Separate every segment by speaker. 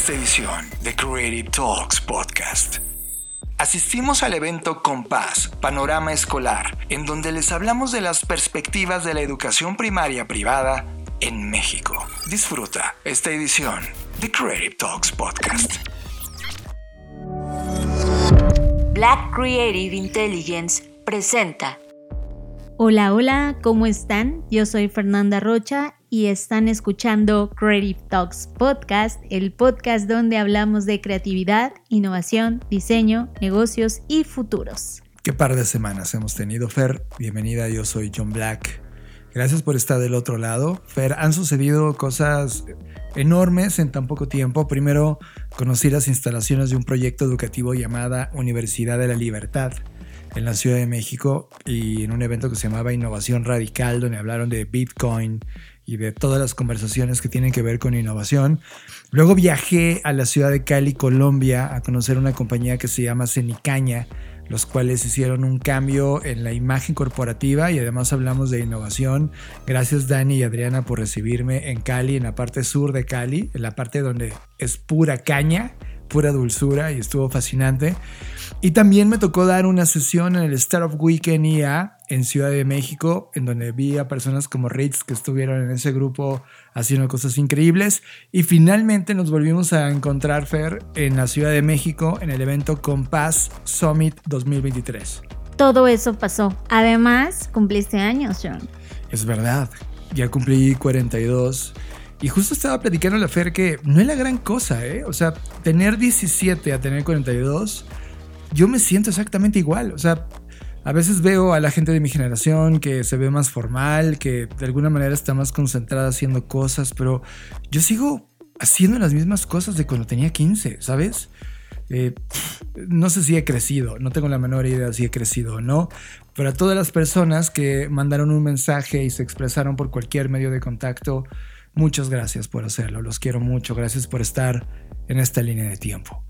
Speaker 1: esta edición de Creative Talks Podcast. Asistimos al evento Compás, Panorama Escolar, en donde les hablamos de las perspectivas de la educación primaria privada en México. Disfruta esta edición de Creative Talks Podcast.
Speaker 2: Black Creative Intelligence presenta.
Speaker 3: Hola, hola, ¿cómo están? Yo soy Fernanda Rocha y están escuchando Creative Talks Podcast, el podcast donde hablamos de creatividad, innovación, diseño, negocios y futuros.
Speaker 4: Qué par de semanas hemos tenido, Fer. Bienvenida, yo soy John Black. Gracias por estar del otro lado. Fer, han sucedido cosas enormes en tan poco tiempo. Primero, conocí las instalaciones de un proyecto educativo llamada Universidad de la Libertad en la Ciudad de México y en un evento que se llamaba Innovación Radical, donde hablaron de Bitcoin y de todas las conversaciones que tienen que ver con innovación. Luego viajé a la ciudad de Cali, Colombia, a conocer una compañía que se llama Cenicaña, los cuales hicieron un cambio en la imagen corporativa y además hablamos de innovación. Gracias Dani y Adriana por recibirme en Cali, en la parte sur de Cali, en la parte donde es pura caña, pura dulzura y estuvo fascinante. Y también me tocó dar una sesión en el Startup Weekend IA en Ciudad de México, en donde vi a personas como Ritz que estuvieron en ese grupo haciendo cosas increíbles. Y finalmente nos volvimos a encontrar, Fer, en la Ciudad de México, en el evento Compass Summit 2023.
Speaker 3: Todo eso pasó. Además, cumpliste años, John.
Speaker 4: Es verdad. Ya cumplí 42. Y justo estaba platicando a la Fer que no es la gran cosa, ¿eh? O sea, tener 17 a tener 42 yo me siento exactamente igual. O sea, a veces veo a la gente de mi generación que se ve más formal, que de alguna manera está más concentrada haciendo cosas, pero yo sigo haciendo las mismas cosas de cuando tenía 15, ¿sabes? Eh, no sé si he crecido, no tengo la menor idea si he crecido o no, pero a todas las personas que mandaron un mensaje y se expresaron por cualquier medio de contacto, muchas gracias por hacerlo, los quiero mucho, gracias por estar en esta línea de tiempo.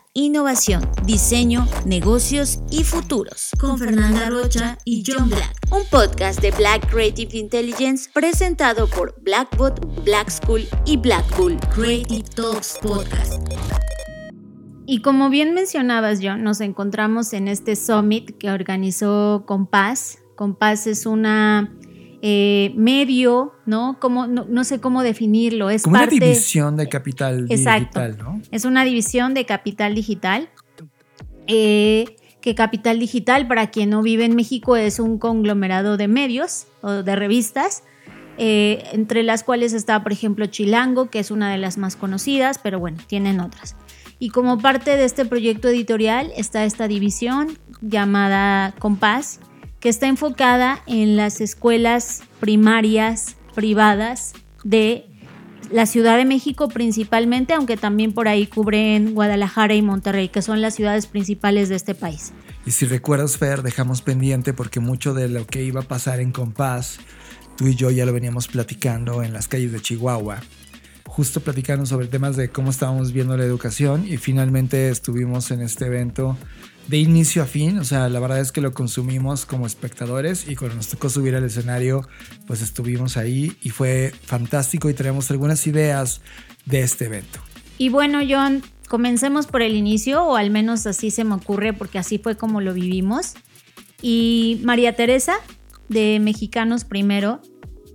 Speaker 2: innovación, diseño, negocios y futuros. Con Fernanda Rocha y John Black. Un podcast de Black Creative Intelligence presentado por Blackbot, Black School y Blackpool. Creative Talks Podcast.
Speaker 3: Y como bien mencionabas, John, nos encontramos en este summit que organizó Compás. Compás es una eh, medio, ¿no? Como, no, sé cómo definirlo. Es
Speaker 4: Como una división de capital digital, ¿no?
Speaker 3: Es una división de capital digital. Eh, que Capital Digital, para quien no vive en México, es un conglomerado de medios o de revistas, eh, entre las cuales está, por ejemplo, Chilango, que es una de las más conocidas, pero bueno, tienen otras. Y como parte de este proyecto editorial está esta división llamada Compás, que está enfocada en las escuelas primarias privadas de la Ciudad de México principalmente, aunque también por ahí cubren Guadalajara y Monterrey, que son las ciudades principales de este país.
Speaker 4: Y si recuerdas, Fer, dejamos pendiente porque mucho de lo que iba a pasar en Compás, tú y yo ya lo veníamos platicando en las calles de Chihuahua, justo platicando sobre temas de cómo estábamos viendo la educación y finalmente estuvimos en este evento de inicio a fin, o sea, la verdad es que lo consumimos como espectadores y cuando nos tocó subir al escenario, pues estuvimos ahí y fue fantástico y tenemos algunas ideas de este evento.
Speaker 3: Y bueno, John, comencemos por el inicio, o al menos así se me ocurre, porque así fue como lo vivimos. Y María Teresa, de Mexicanos Primero,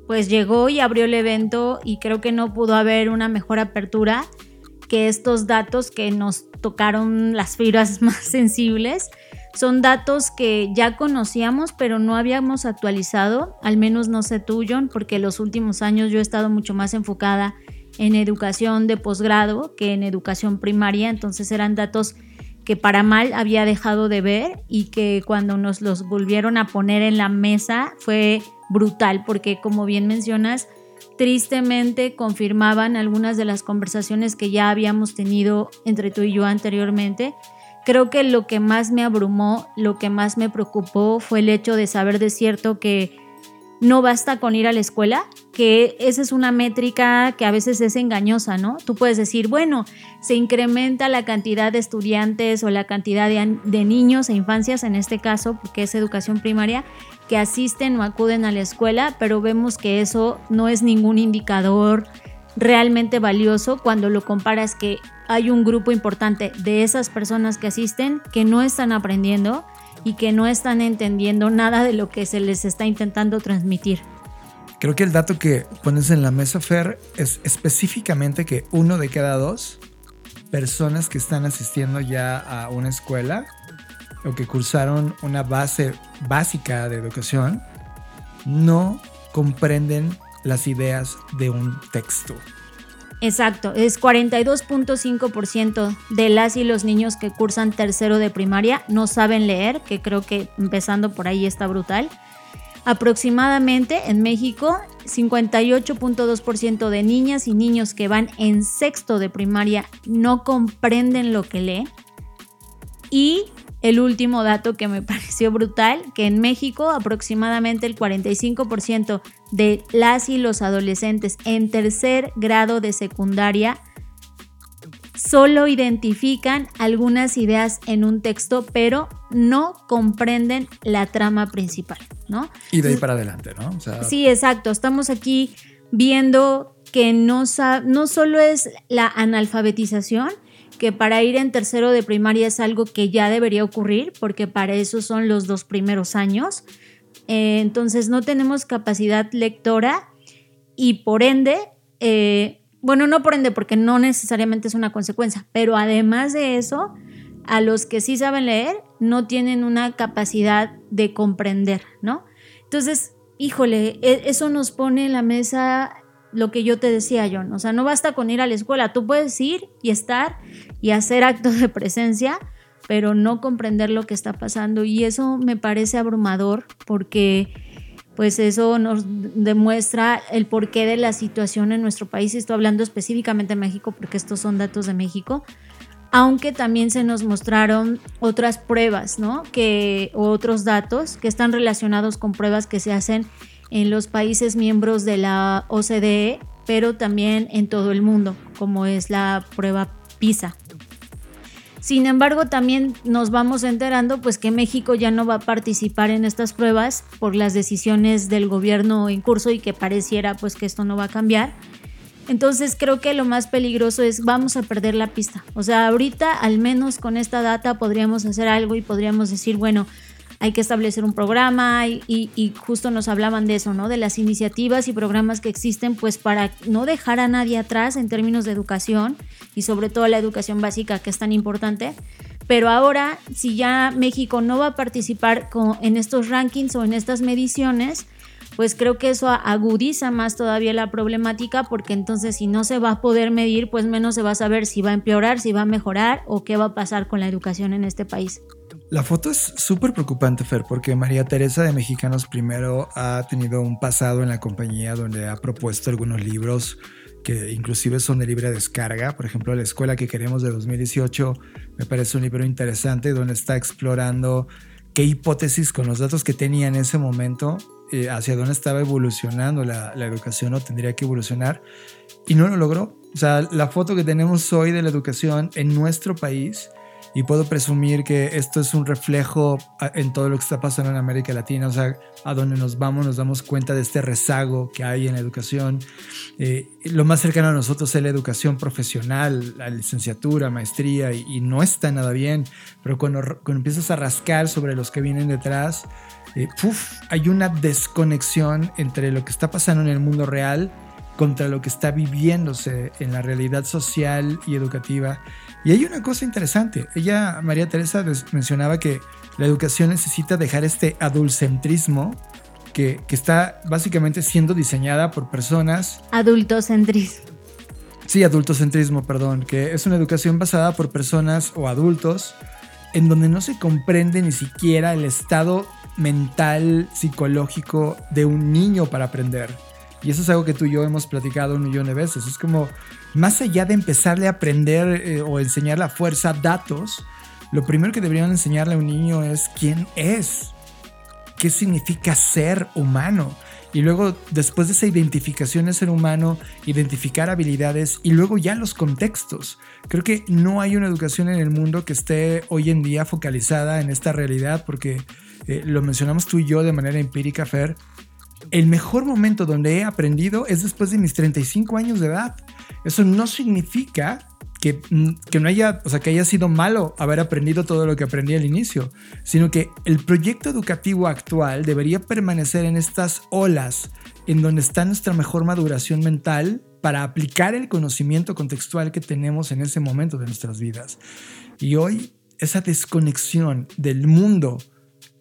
Speaker 3: pues llegó y abrió el evento y creo que no pudo haber una mejor apertura que estos datos que nos tocaron las fibras más sensibles son datos que ya conocíamos pero no habíamos actualizado, al menos no sé tú John, porque los últimos años yo he estado mucho más enfocada en educación de posgrado que en educación primaria, entonces eran datos que para mal había dejado de ver y que cuando nos los volvieron a poner en la mesa fue brutal porque como bien mencionas, tristemente confirmaban algunas de las conversaciones que ya habíamos tenido entre tú y yo anteriormente. Creo que lo que más me abrumó, lo que más me preocupó fue el hecho de saber de cierto que no basta con ir a la escuela, que esa es una métrica que a veces es engañosa, ¿no? Tú puedes decir, bueno, se incrementa la cantidad de estudiantes o la cantidad de, niños e infancias, en este caso, porque es educación primaria, que asisten o acuden a la escuela, pero vemos que eso no es ningún indicador realmente valioso cuando lo comparas que hay un grupo importante de esas personas que asisten que no están aprendiendo y que no están entendiendo nada de lo que se les está intentando transmitir.
Speaker 4: Creo que el dato que pones en la mesa, Fer, es específicamente que uno de cada dos personas que están asistiendo ya a una escuela o que cursaron una base básica de educación no comprenden las ideas de un texto.
Speaker 3: Exacto, es 42.5% de las y los niños que cursan tercero de primaria no saben leer, que creo que empezando por ahí está brutal. Aproximadamente en México, 58.2% de niñas y niños que van en sexto de primaria no comprenden lo que lee. Y el último dato que me pareció brutal, que en México aproximadamente el 45% de las y los adolescentes en tercer grado de secundaria solo identifican algunas ideas en un texto, pero no comprenden la trama principal, ¿no?
Speaker 4: Y de ahí para adelante, ¿no?
Speaker 3: sí, exacto. Estamos aquí viendo que no, no solo es la analfabetización, que para ir en tercero de primaria es algo que ya debería ocurrir, porque para eso son los dos primeros años. Eh, entonces no tenemos capacidad lectora y por ende, eh, bueno, no por ende, porque no necesariamente es una consecuencia, pero además de eso, a los que sí saben leer no tienen una capacidad de comprender, ¿no? Entonces, híjole, e, eso nos pone en la mesa lo que yo te decía, John. O sea, no basta con ir a la escuela, tú puedes ir y estar y hacer actos de presencia, pero no comprender lo que está pasando. Y eso me parece abrumador porque pues eso nos demuestra el porqué de la situación en nuestro país. Estoy hablando específicamente de México porque estos son datos de México. Aunque también se nos mostraron otras pruebas, ¿no? Que, otros datos que están relacionados con pruebas que se hacen en los países miembros de la OCDE, pero también en todo el mundo, como es la prueba PISA. Sin embargo, también nos vamos enterando pues que México ya no va a participar en estas pruebas por las decisiones del gobierno en curso y que pareciera pues que esto no va a cambiar. Entonces creo que lo más peligroso es vamos a perder la pista. O sea, ahorita al menos con esta data podríamos hacer algo y podríamos decir, bueno, hay que establecer un programa y, justo nos hablaban de eso, ¿no? De las iniciativas y programas que existen pues para no dejar a nadie atrás en términos de educación y sobre todo la educación básica que es tan importante. Pero ahora, si ya México no va a participar en estos rankings o en estas mediciones, pues creo que eso agudiza más todavía la problemática porque entonces si no se va a poder medir, pues menos se va a saber si va a empeorar, si va a mejorar o qué va a pasar con la educación en este país.
Speaker 4: La foto es súper preocupante, Fer, porque María Teresa de Mexicanos Primero ha tenido un pasado en la compañía donde ha propuesto algunos libros que inclusive son de libre descarga. Por ejemplo, La Escuela que Queremos de 2018 me parece un libro interesante donde está explorando qué hipótesis con los datos que tenía en ese momento, eh, hacia dónde estaba evolucionando la, la educación o tendría que evolucionar. Y no lo logró. O sea, la foto que tenemos hoy de la educación en nuestro país y puedo presumir que esto es un reflejo en todo lo que está pasando en América Latina, o sea, a donde nos vamos nos damos cuenta de este rezago que hay en la educación. Eh, lo más cercano a nosotros es la educación profesional, la licenciatura, maestría, y, no está nada bien, pero cuando, cuando, empiezas a rascar sobre los que vienen detrás, eh, hay una desconexión entre lo que está pasando en el mundo real contra lo que está viviéndose en la realidad social y educativa y hay una cosa interesante. Ella, María Teresa, mencionaba que la educación necesita dejar este adultcentrismo que, que está básicamente siendo diseñada por personas.
Speaker 3: Adultocentrismo.
Speaker 4: Sí, adultocentrismo, perdón, que es una educación basada por personas o adultos en donde no se comprende ni siquiera el estado mental, psicológico de un niño para aprender. Y eso es algo que tú y yo hemos platicado un millón de veces. Es como, más allá de empezarle a aprender eh, o enseñar la fuerza datos, lo primero que deberían enseñarle a un niño es quién es, qué significa ser humano. y luego después de esa identificación de ser humano, identificar habilidades y luego ya los contextos. Creo que no hay una educación en el mundo que esté hoy en día focalizada en esta realidad porque eh, lo mencionamos tú y yo de manera empírica, Fer. El mejor momento donde he aprendido es después de mis 35 años de edad. Eso no significa que, mm, que, no haya, o sea, que haya sido malo haber aprendido todo lo que aprendí al inicio, sino que el proyecto educativo actual debería permanecer en estas olas en donde está nuestra mejor maduración mental para aplicar el conocimiento contextual que tenemos en ese momento de nuestras vidas. Y hoy esa desconexión del mundo,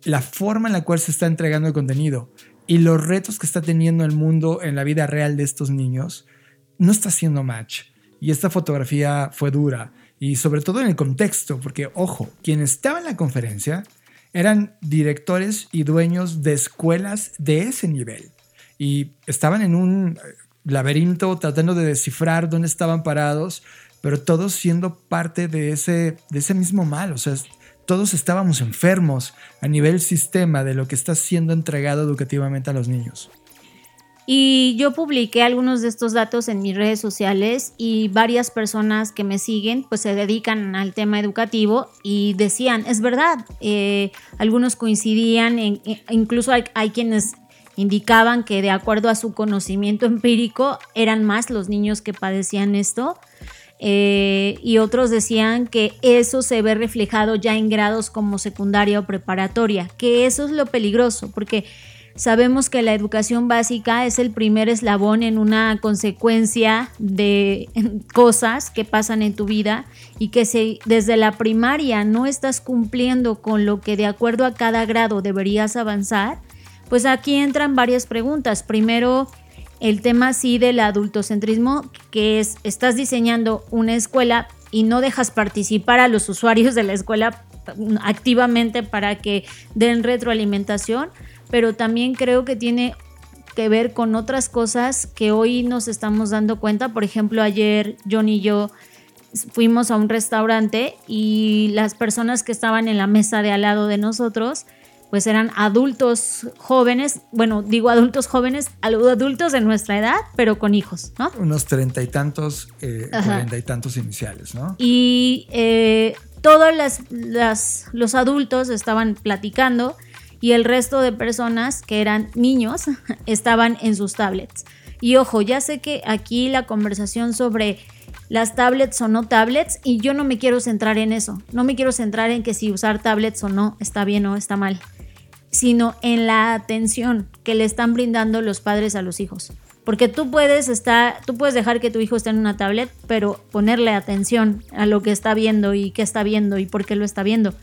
Speaker 4: la forma en la cual se está entregando el contenido y los retos que está teniendo el mundo en la vida real de estos niños, no está haciendo match y esta fotografía fue dura. Y sobre todo en el contexto, porque ojo, quien estaba en la conferencia eran directores y dueños de escuelas de ese nivel. Y estaban en un laberinto tratando de descifrar dónde estaban parados, pero todos siendo parte de ese, de ese mismo mal. O sea, todos estábamos enfermos a nivel sistema de lo que está siendo entregado educativamente a los niños.
Speaker 3: Y yo publiqué algunos de estos datos en mis redes sociales y varias personas que me siguen pues se dedican al tema educativo y decían, es verdad, eh, algunos coincidían, e, incluso hay, quienes indicaban que de acuerdo a su conocimiento empírico eran más los niños que padecían esto. Eh, y otros decían que eso se ve reflejado ya en grados como secundaria o preparatoria, que eso es lo peligroso, porque Sabemos que la educación básica es el primer eslabón en una consecuencia de cosas que pasan en tu vida y que si desde la primaria no estás cumpliendo con lo que de acuerdo a cada grado deberías avanzar, pues aquí entran varias preguntas. Primero, el tema sí del adultocentrismo, que es, estás diseñando una escuela y no dejas participar a los usuarios de la escuela activamente para que den retroalimentación pero también creo que tiene que ver con otras cosas que hoy nos estamos dando cuenta. Por ejemplo, ayer John y yo fuimos a un restaurante y las personas que estaban en la mesa de al lado de nosotros, pues eran adultos jóvenes, bueno, digo adultos jóvenes, adultos de nuestra edad, pero con hijos, ¿no?
Speaker 4: Unos treinta y tantos, eh, cuarenta y tantos iniciales, ¿no?
Speaker 3: Y eh, todos las, los adultos estaban platicando y el resto de personas que eran niños estaban en sus tablets. Y ojo, ya sé que aquí la conversación sobre las tablets o no tablets y yo no me quiero centrar en eso. No me quiero centrar en que si usar tablets o no está bien o está mal, sino en la atención que le están brindando los padres a los hijos. Porque tú puedes estar, tú puedes dejar que tu hijo esté en una tablet, pero ponerle atención a lo que está viendo y qué está viendo y por qué lo está viendo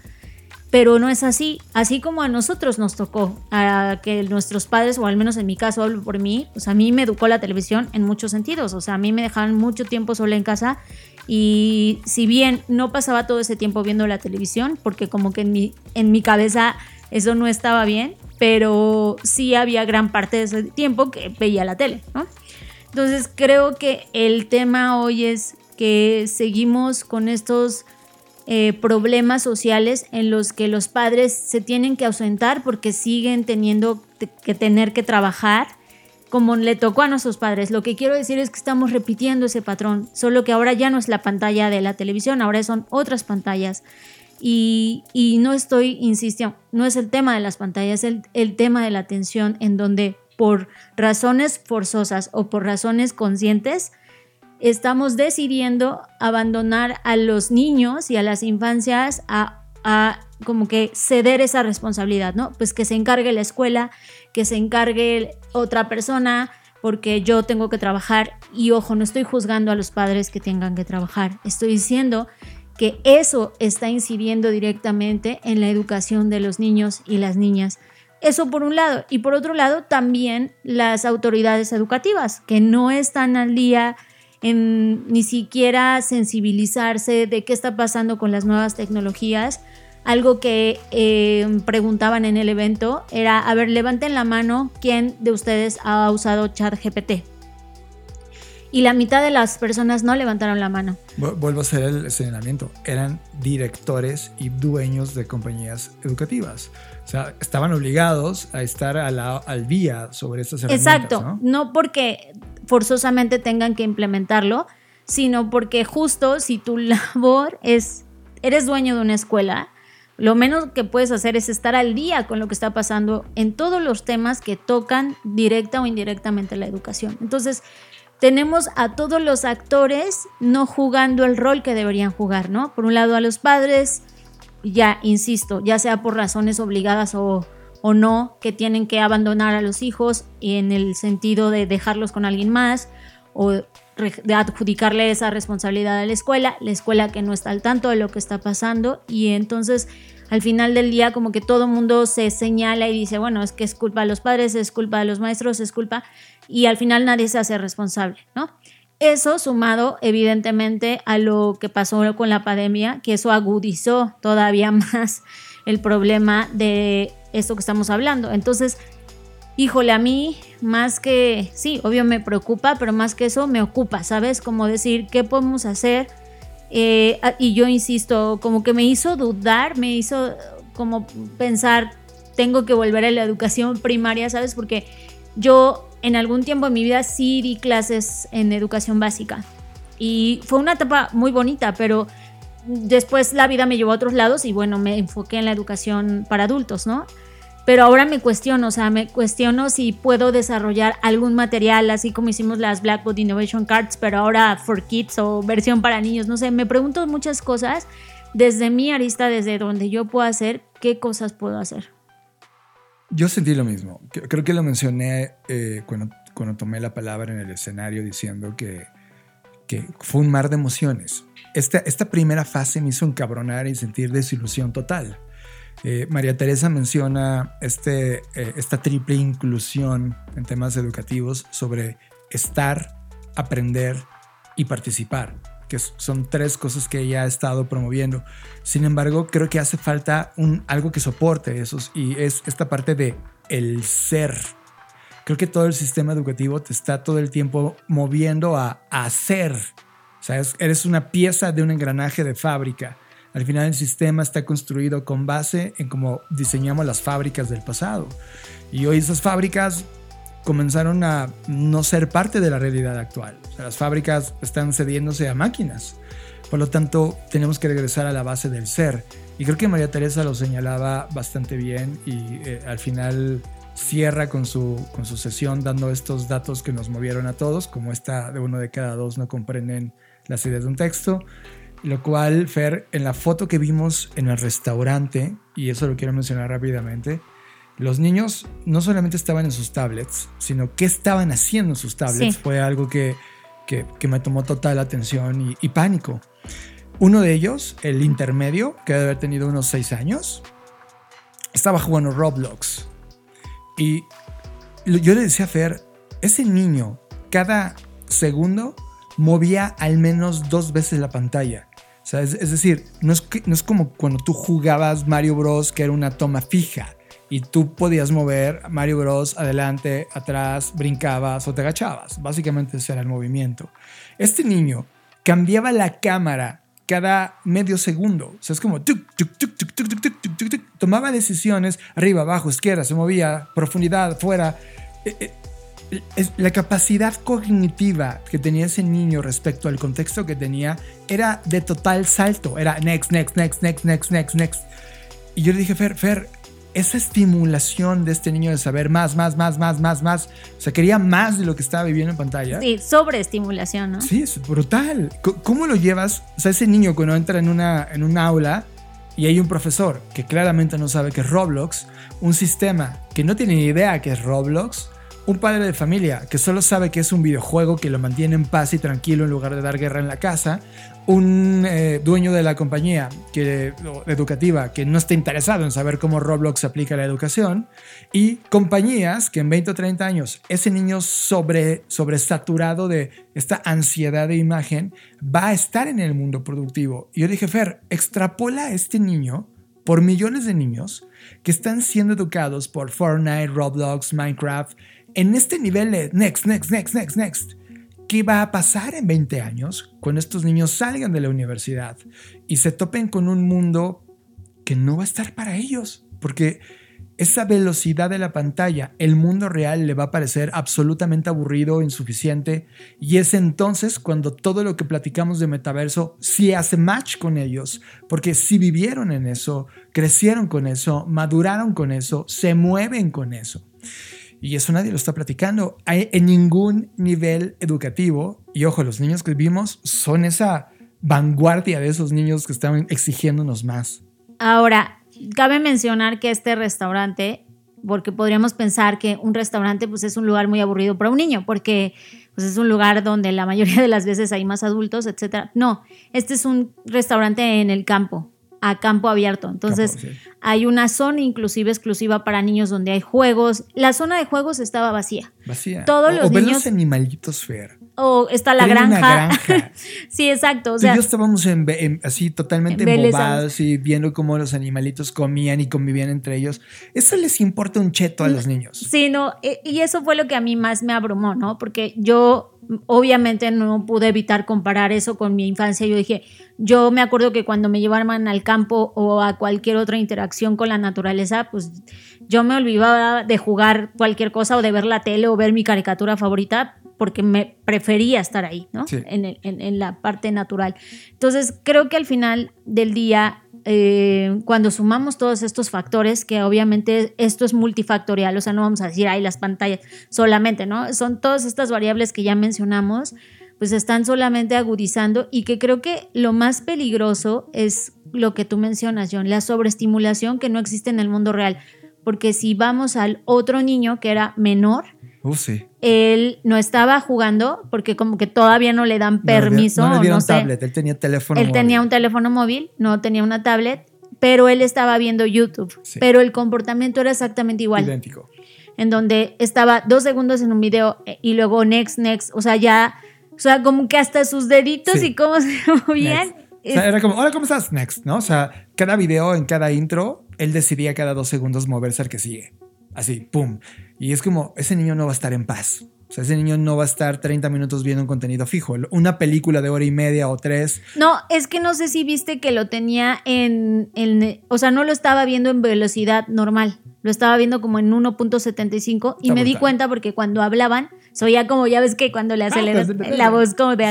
Speaker 3: pero no es así. Así como a nosotros nos tocó, a que nuestros padres, o al menos en mi caso, hablo por mí, pues a mí me educó la televisión en muchos sentidos. O sea, a mí me dejaban mucho tiempo sola en casa y si bien no pasaba todo ese tiempo viendo la televisión, porque como que en mi, en mi cabeza eso no estaba bien, pero sí había gran parte de ese tiempo que veía la tele, Entonces creo que el tema hoy es que seguimos con estos eh, problemas sociales en los que los padres se tienen que ausentar porque siguen teniendo que tener que trabajar como le tocó a nuestros padres. Lo que quiero decir es que estamos repitiendo ese patrón, solo que ahora ya no es la pantalla de la televisión, ahora son otras pantallas. Y, no estoy insistiendo, no es el tema de las pantallas, es el, tema de la atención en donde por razones forzosas o por razones conscientes, estamos decidiendo abandonar a los niños y a las infancias a, como que ceder esa responsabilidad, ¿no? Pues que se encargue la escuela, que se encargue otra persona, porque yo tengo que trabajar y ojo, no estoy juzgando a los padres que tengan que trabajar, estoy diciendo que eso está incidiendo directamente en la educación de los niños y las niñas. Eso por un lado. Y por otro lado, también las autoridades educativas, que no están al día en ni siquiera sensibilizarse de qué está pasando con las nuevas tecnologías. Algo que eh, preguntaban en el evento era, a ver, levanten la mano quién de ustedes ha usado ChatGPT. Y la mitad de las personas no levantaron la mano.
Speaker 4: Vuelvo a hacer el señalamiento. Eran directores y dueños de compañías educativas. O sea, estaban obligados a estar al día sobre estas herramientas.
Speaker 3: Exacto. ¿no? no porque forzosamente tengan que implementarlo, sino porque justo si tu labor es, eres dueño de una escuela, lo menos que puedes hacer es estar al día con lo que está pasando en todos los temas que tocan directa o indirectamente la educación. Entonces, tenemos a todos los actores no jugando el rol que deberían jugar, ¿no? Por un lado a los padres, ya, insisto, ya sea por razones obligadas o, o no, que tienen que abandonar a los hijos en el sentido de dejarlos con alguien más o de adjudicarle esa responsabilidad a la escuela, la escuela que no está al tanto de lo que está pasando y entonces al final del día como que todo mundo se señala y dice, bueno, es que es culpa de los padres, es culpa de los maestros, es culpa y al final nadie se hace responsable, ¿no? Eso sumado evidentemente a lo que pasó con la pandemia, que eso agudizó todavía más el problema de esto que estamos hablando. Entonces, híjole, a mí más que, sí, obvio me preocupa, pero más que eso me ocupa, ¿sabes? Como decir, ¿qué podemos hacer? Eh, y yo insisto, como que me hizo dudar, me hizo como pensar, tengo que volver a la educación primaria, ¿sabes? Porque yo en algún tiempo en mi vida sí di clases en educación básica. Y fue una etapa muy bonita, pero después la vida me llevó a otros lados y bueno, me enfoqué en la educación para adultos, ¿no? Pero ahora me cuestiono, o sea, me cuestiono si puedo desarrollar algún material, así como hicimos las Blackboard Innovation Cards, pero ahora for kids o versión para niños, no sé, me pregunto muchas cosas desde mi arista, desde donde yo puedo hacer, qué cosas puedo hacer.
Speaker 4: Yo sentí lo mismo. Creo que lo mencioné eh, cuando, cuando tomé la palabra en el escenario diciendo que, que fue un mar de emociones. Esta, esta primera fase me hizo encabronar y sentir desilusión total. Eh, María Teresa menciona este, eh, esta triple inclusión en temas educativos sobre estar, aprender y participar que son tres cosas que ella ha estado promoviendo. Sin embargo, creo que hace falta un, algo que soporte esos y es esta parte de el ser. Creo que todo el sistema educativo te está todo el tiempo moviendo a, hacer. O sea, eres una pieza de un engranaje de fábrica. Al final el sistema está construido con base en cómo diseñamos las fábricas del pasado. Y hoy esas fábricas comenzaron a no ser parte de la realidad actual. las fábricas están cediéndose a máquinas. Por lo tanto, tenemos que regresar a la base del ser. Y creo que María Teresa lo señalaba bastante bien y eh, al final cierra con su, con su sesión dando estos datos que nos movieron a todos, como esta de uno de cada dos no comprenden las ideas de un texto. Lo cual, Fer, en la foto que vimos en el restaurante, y eso lo quiero mencionar rápidamente, los niños no solamente estaban en sus tablets, sino qué estaban haciendo en sus tablets. Fue algo que, me tomó total atención y, pánico. Uno de ellos, el intermedio, que debe haber tenido unos seis años, estaba jugando Roblox. Y yo le decía a Fer, ese niño cada segundo movía al menos dos veces la pantalla. es, decir, no es, no es como cuando tú jugabas Mario Bros, que era una toma fija y tú podías mover Mario Bros adelante, atrás, brincabas o te agachabas. Básicamente ese era el movimiento. Este niño cambiaba la cámara cada medio segundo. O sea, es como tomaba decisiones arriba, abajo, izquierda, se movía, profundidad, fuera. La capacidad cognitiva que tenía ese niño respecto al contexto que tenía era de total salto. Era next, next, next, next, next, next, next. Y yo le dije, Fer, Fer, esa estimulación de este niño de saber más, más, más, más, más, más. O sea, quería más de lo que estaba viviendo en pantalla.
Speaker 3: Sí, sobreestimulación, ¿no?
Speaker 4: Sí, es brutal. ¿Cómo lo llevas? O sea, ese niño cuando entra en una, en un aula y hay un profesor que claramente no sabe qué es Roblox, un sistema que no tiene ni idea qué es Roblox, un padre de familia que solo sabe que es un videojuego que lo mantiene en paz y tranquilo en lugar de dar guerra en la casa, un eh, dueño de la compañía que, educativa que no está interesado en saber cómo Roblox aplica la educación y compañías que en 20 o 30 años ese niño sobre, sobresaturado de esta ansiedad de imagen va a estar en el mundo productivo. Y yo dije, Fer, extrapola a este niño por millones de niños que están siendo educados por Fortnite, Roblox, Minecraft, en este nivel de next, next, next, next, next ¿qué va a pasar en 20 años cuando estos niños salgan de la universidad y se topen con un mundo que no va a estar para ellos? Porque esa velocidad de la pantalla, el mundo real le va a parecer absolutamente aburrido, insuficiente, y es entonces cuando todo lo que platicamos de metaverso sí hace match con ellos, porque si vivieron en eso, crecieron con eso, maduraron con eso, se mueven con eso. Y eso nadie lo está platicando. En ningún nivel educativo, y ojo, los niños que vivimos son esa vanguardia de esos niños que están exigiéndonos más.
Speaker 3: Ahora, cabe mencionar que este restaurante, porque podríamos pensar que un restaurante pues es un lugar muy aburrido para un niño, porque pues es un lugar donde la mayoría de las veces hay más adultos, etcétera. No, este es un restaurante en el campo, a campo abierto. Entonces, hay una zona inclusive exclusiva para niños donde hay juegos. La zona de juegos estaba vacía.
Speaker 4: Vacía.
Speaker 3: Todos los
Speaker 4: o
Speaker 3: niños.
Speaker 4: los animalitos Fer.
Speaker 3: O está la granja.
Speaker 4: granja.
Speaker 3: sí, exacto. O
Speaker 4: Tú y
Speaker 3: sea,
Speaker 4: yo estábamos en- en- así totalmente embobados y viendo cómo los animalitos comían y convivían entre ellos. Eso les importa un cheto a los niños.
Speaker 3: Sí, no, e- y eso fue lo que a mí más me abrumó, ¿no? Porque yo obviamente no pude evitar comparar eso con mi infancia. Yo dije, yo me acuerdo que cuando me llevaban al campo o a cualquier otra interacción con la naturaleza, pues yo me olvidaba de jugar cualquier cosa o de ver la tele o ver mi caricatura favorita porque me prefería estar ahí, ¿no?
Speaker 4: Sí.
Speaker 3: En, el- en- en la parte natural. Entonces, creo que al final del día, eh, cuando sumamos todos estos factores, que obviamente esto es multifactorial, o sea, no vamos a decir, ay, las pantallas solamente, ¿no? Son todas estas variables que ya mencionamos, pues están solamente agudizando y que creo que lo más peligroso es lo que tú mencionas, John, la sobreestimulación que no existe en el mundo real. Porque si vamos al otro niño que era menor,
Speaker 4: Uf, sí.
Speaker 3: Él no estaba jugando porque como que todavía no le dan
Speaker 4: No le
Speaker 3: permiso.
Speaker 4: No, le
Speaker 3: o
Speaker 4: dieron
Speaker 3: no sé.
Speaker 4: tablet, él tenía teléfono.
Speaker 3: Él
Speaker 4: móvil.
Speaker 3: tenía un teléfono móvil, no tenía una tablet, pero él estaba viendo YouTube.
Speaker 4: Sí.
Speaker 3: Pero el comportamiento era exactamente igual.
Speaker 4: idéntico.
Speaker 3: En donde estaba dos segundos en un video eh, y luego next, next. O sea, ya, o sea, como que hasta sus deditos
Speaker 4: Sí.
Speaker 3: y cómo se movían.
Speaker 4: Next. O sea, era como, hola, ¿cómo estás? Next, ¿no? O sea, cada video, en cada intro, él decidía cada dos segundos moverse al que sigue. Así, pum. Y es como, ese niño no va a estar en paz. O sea, ese niño no va a estar 30 minutos viendo un contenido fijo. Una película de hora y media o tres.
Speaker 3: No, es que no sé si viste que lo tenía en, en- o sea, no lo estaba viendo en velocidad normal, lo estaba viendo como en 1.75 y
Speaker 4: Está
Speaker 3: me di cuenta porque cuando hablaban, se oía como, ya ves que cuando le aceleras
Speaker 4: pues,
Speaker 3: la voz como de
Speaker 4: sí.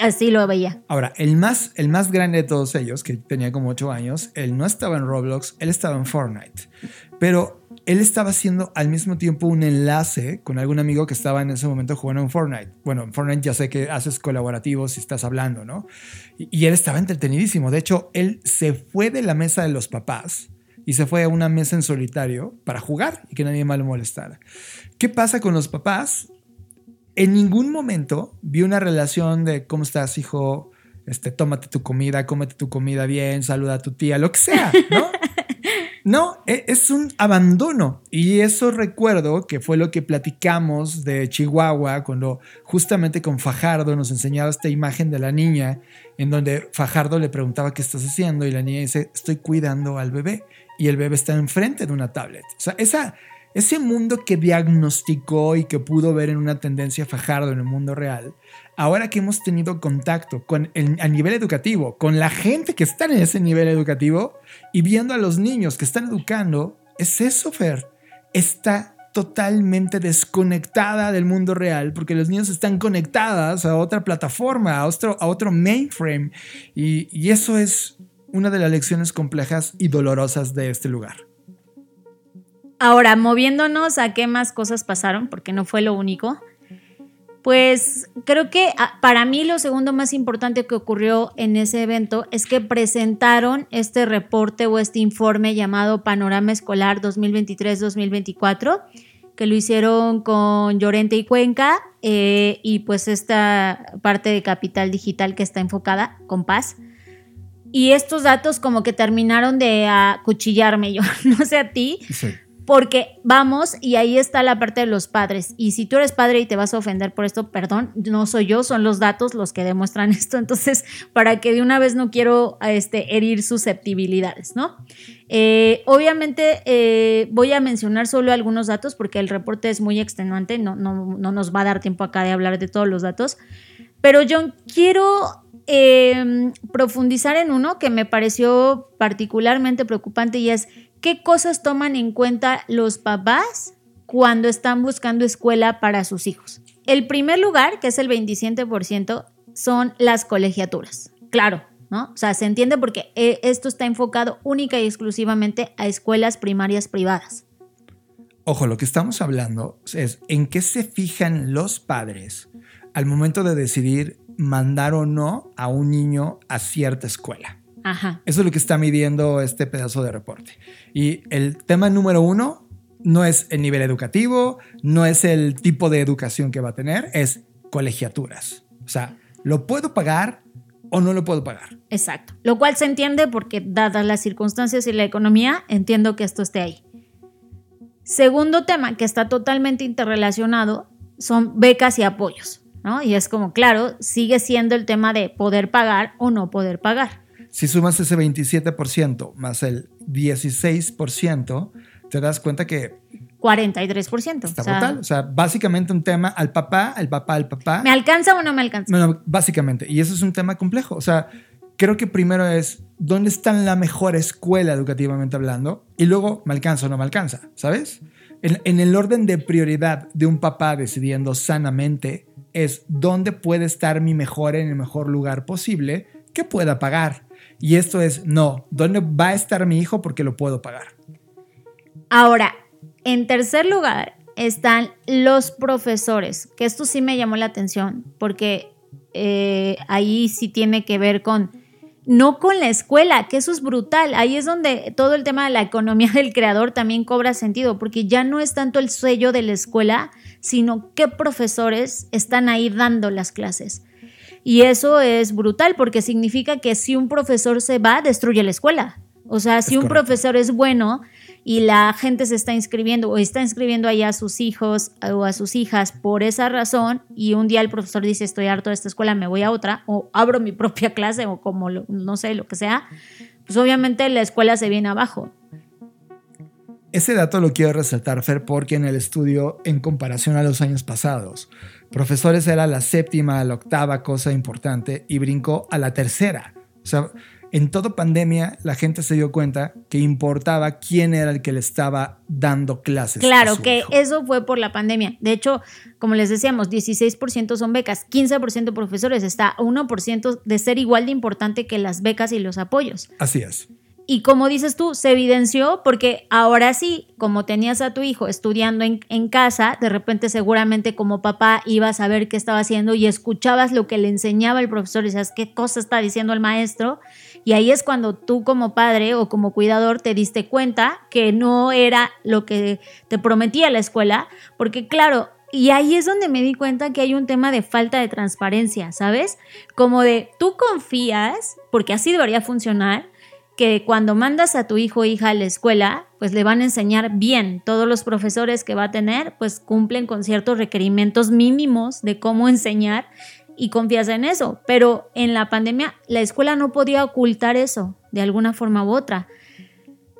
Speaker 3: Así lo veía.
Speaker 4: Ahora, el más, el más grande de todos ellos, que tenía como 8 años, él no estaba en Roblox, él estaba en Fortnite. Pero él estaba haciendo al mismo tiempo un enlace con algún amigo que estaba en ese momento jugando en Fortnite. Bueno, en Fortnite ya sé que haces colaborativos y estás hablando, ¿no? Y, y él estaba entretenidísimo. De hecho, él se fue de la mesa de los papás y se fue a una mesa en solitario para jugar y que nadie más lo molestara. ¿Qué pasa con los papás? En ningún momento vi una relación de cómo estás, hijo, este, tómate tu comida, cómete tu comida bien, saluda a tu tía, lo que sea, ¿no? No, e- es un abandono. Y eso recuerdo que fue lo que platicamos de Chihuahua cuando justamente con Fajardo nos enseñaba esta imagen de la niña en donde Fajardo le preguntaba qué estás haciendo y la niña dice, estoy cuidando al bebé y el bebé está enfrente de una tablet. O sea, esa, ese mundo que diagnosticó y que pudo ver en una tendencia Fajardo en el mundo real, ahora que hemos tenido contacto con el- a nivel educativo, con la gente que está en ese nivel educativo y viendo a los niños que están educando, es eso, Fer. Está totalmente desconectada del mundo real porque los niños están conectadas a otra plataforma, a otro, a otro mainframe. Y, y eso es una de las lecciones complejas y dolorosas de este lugar.
Speaker 3: Ahora, moviéndonos a qué más cosas pasaron, porque no fue lo único, pues creo que ah, para mí lo segundo más importante que ocurrió en ese evento es que presentaron este reporte o este informe llamado Panorama Escolar 2023-2024, que lo hicieron con Llorente y Cuenca eh, y pues esta parte de Capital Digital que está enfocada con Paz. Y estos datos como que terminaron de acuchillarme yo, no sé a ti,
Speaker 4: Sí.
Speaker 3: Porque vamos y ahí está la parte de los padres. Y si tú eres padre y te vas a ofender por esto, perdón, no soy yo, son los datos los que demuestran esto. Entonces, para que de una vez no quiero este, herir susceptibilidades, ¿no? Eh, obviamente eh, voy a mencionar solo algunos datos porque el reporte es muy extenuante, no, no, no nos va a dar tiempo acá de hablar de todos los datos. Pero yo quiero em, profundizar en uno que me pareció particularmente preocupante y es ¿qué cosas toman en cuenta los papás cuando están buscando escuela para sus hijos? El primer lugar, que es el 27%, son las colegiaturas. Claro, ¿no? O sea, se entiende porque eh, esto está enfocado única y exclusivamente a escuelas primarias privadas.
Speaker 4: Ojo, lo que estamos hablando es en qué se fijan los padres al momento de decidir mandar o no a un niño a cierta escuela.
Speaker 3: Ajá.
Speaker 4: Eso es lo que está midiendo este pedazo de reporte. Y el tema número uno no es el nivel educativo, no es el tipo de educación que va a tener, es colegiaturas. O sea, ¿lo puedo pagar o no lo puedo pagar?
Speaker 3: Exacto. Lo cual se entiende porque dadas las circunstancias y la economía, entiendo que esto esté ahí. Segundo tema que está totalmente interrelacionado son becas y apoyos, ¿no? Y es como, claro, sigue siendo el tema de poder pagar o no poder pagar.
Speaker 4: Si sumas ese 27% más el 16%, te das cuenta que
Speaker 3: 43%.
Speaker 4: está brutal. O sea, básicamente un tema al papá, al papá, al papá.
Speaker 3: ¿Me alcanza o no me alcanza?
Speaker 4: Bueno, básicamente. Y eso es un tema complejo. O sea, creo que primero es dónde está la mejor escuela educativamente hablando y luego me alcanza o no me alcanza, ¿sabes? En, en el orden de prioridad de un papá decidiendo sanamente es dónde puede estar mi mejor en el mejor lugar posible que pueda pagar. Y esto es, no, ¿dónde va a estar mi hijo porque lo puedo pagar?
Speaker 3: Ahora, en tercer lugar están los profesores, que esto sí me llamó la atención, porque eh, ahí sí tiene que ver con, no con la escuela, que eso es brutal, ahí es donde todo el tema de la economía del creador también cobra sentido, porque ya no es tanto el sello de la escuela, sino qué profesores están ahí dando las clases. Y eso es brutal porque significa que si un profesor se va, destruye la escuela. O sea, si un profesor es bueno y la gente se está inscribiendo o está inscribiendo allá a sus hijos o a sus hijas por esa razón y un día el profesor dice estoy harto de esta escuela, me voy a otra o abro mi propia clase o como lo- no sé, lo que sea, pues obviamente la escuela se viene abajo.
Speaker 4: Ese dato lo quiero resaltar, Fer, porque en el estudio, en comparación a los años pasados, profesores era la séptima, la octava cosa importante y brincó a la tercera. O sea, en toda pandemia la gente se dio cuenta que importaba quién era el que le estaba dando clases. a
Speaker 3: Claro
Speaker 4: su
Speaker 3: que
Speaker 4: hijo.
Speaker 3: eso fue por la pandemia. De hecho, como les decíamos, 16% son becas, 15% profesores, está a 1% de ser igual de importante que las becas y los apoyos.
Speaker 4: Así es.
Speaker 3: Y como dices tú, se evidenció porque ahora sí, como tenías a tu hijo estudiando en, casa, de repente seguramente como papá ibas a ver qué estaba haciendo y escuchabas lo que le enseñaba el profesor y decías, ¿qué cosa está diciendo el maestro? Y ahí es cuando tú como padre o como cuidador te diste cuenta que no era lo que te prometía la escuela, porque claro, y ahí es donde me di cuenta que hay un tema de falta de transparencia, ¿sabes? Como de tú confías, porque así debería funcionar, que cuando mandas a tu hijo o hija a la escuela, pues le van a enseñar bien. Todos los profesores que va a tener, pues cumplen con ciertos requerimientos mínimos de cómo enseñar y confías en eso. Pero en la pandemia la escuela no podía ocultar eso de alguna forma u otra.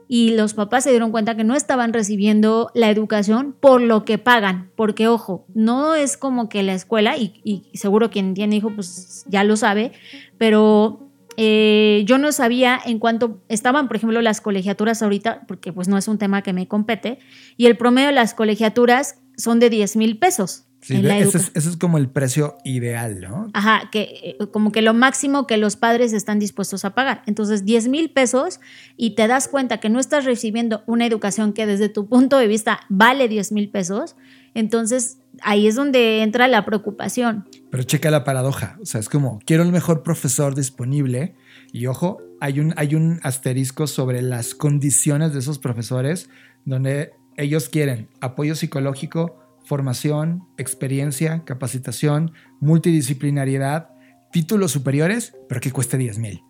Speaker 3: Y los papás se dieron cuenta que no estaban recibiendo la educación por lo que pagan. Porque, ojo, no es como que la escuela, y, y seguro quien tiene hijo, pues ya lo sabe, pero eh, yo no sabía en cuánto estaban, por ejemplo, las colegiaturas ahorita, porque pues no es un tema que me compete, y el promedio de las colegiaturas son de 10 mil pesos.
Speaker 4: Sí, ese, es, ese es como el precio ideal, ¿no?
Speaker 3: Ajá, que eh, como que lo máximo que los padres están dispuestos a pagar. Entonces, 10 mil pesos y te das cuenta que no estás recibiendo una educación que desde tu punto de vista vale 10 mil pesos, entonces ahí es donde entra la preocupación.
Speaker 4: Pero checa la paradoja. O sea, es como, quiero el mejor profesor disponible. Y ojo, hay un, hay un asterisco sobre las condiciones de esos profesores donde ellos quieren apoyo psicológico, formación, experiencia, capacitación, multidisciplinariedad, títulos superiores, pero que cueste 10 mil.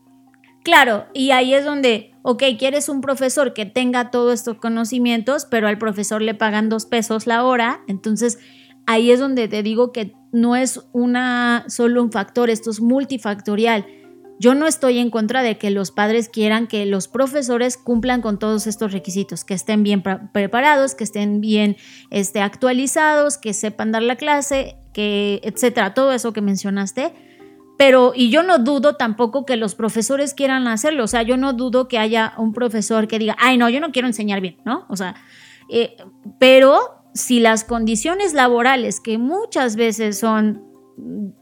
Speaker 3: Claro, y ahí es donde, ok, quieres un profesor que tenga todos estos conocimientos, pero al profesor le pagan dos pesos la hora, entonces ahí es donde te digo que no es una solo un factor, esto es multifactorial. Yo no estoy en contra de que los padres quieran que los profesores cumplan con todos estos requisitos, que estén bien preparados, que estén bien este, actualizados, que sepan dar la clase, que etcétera, todo eso que mencionaste pero, y yo no dudo tampoco que los profesores quieran hacerlo. O sea, yo no dudo que haya un profesor que diga, ay, no, yo no quiero enseñar bien, ¿no? O sea, eh, pero si las condiciones laborales, que muchas veces son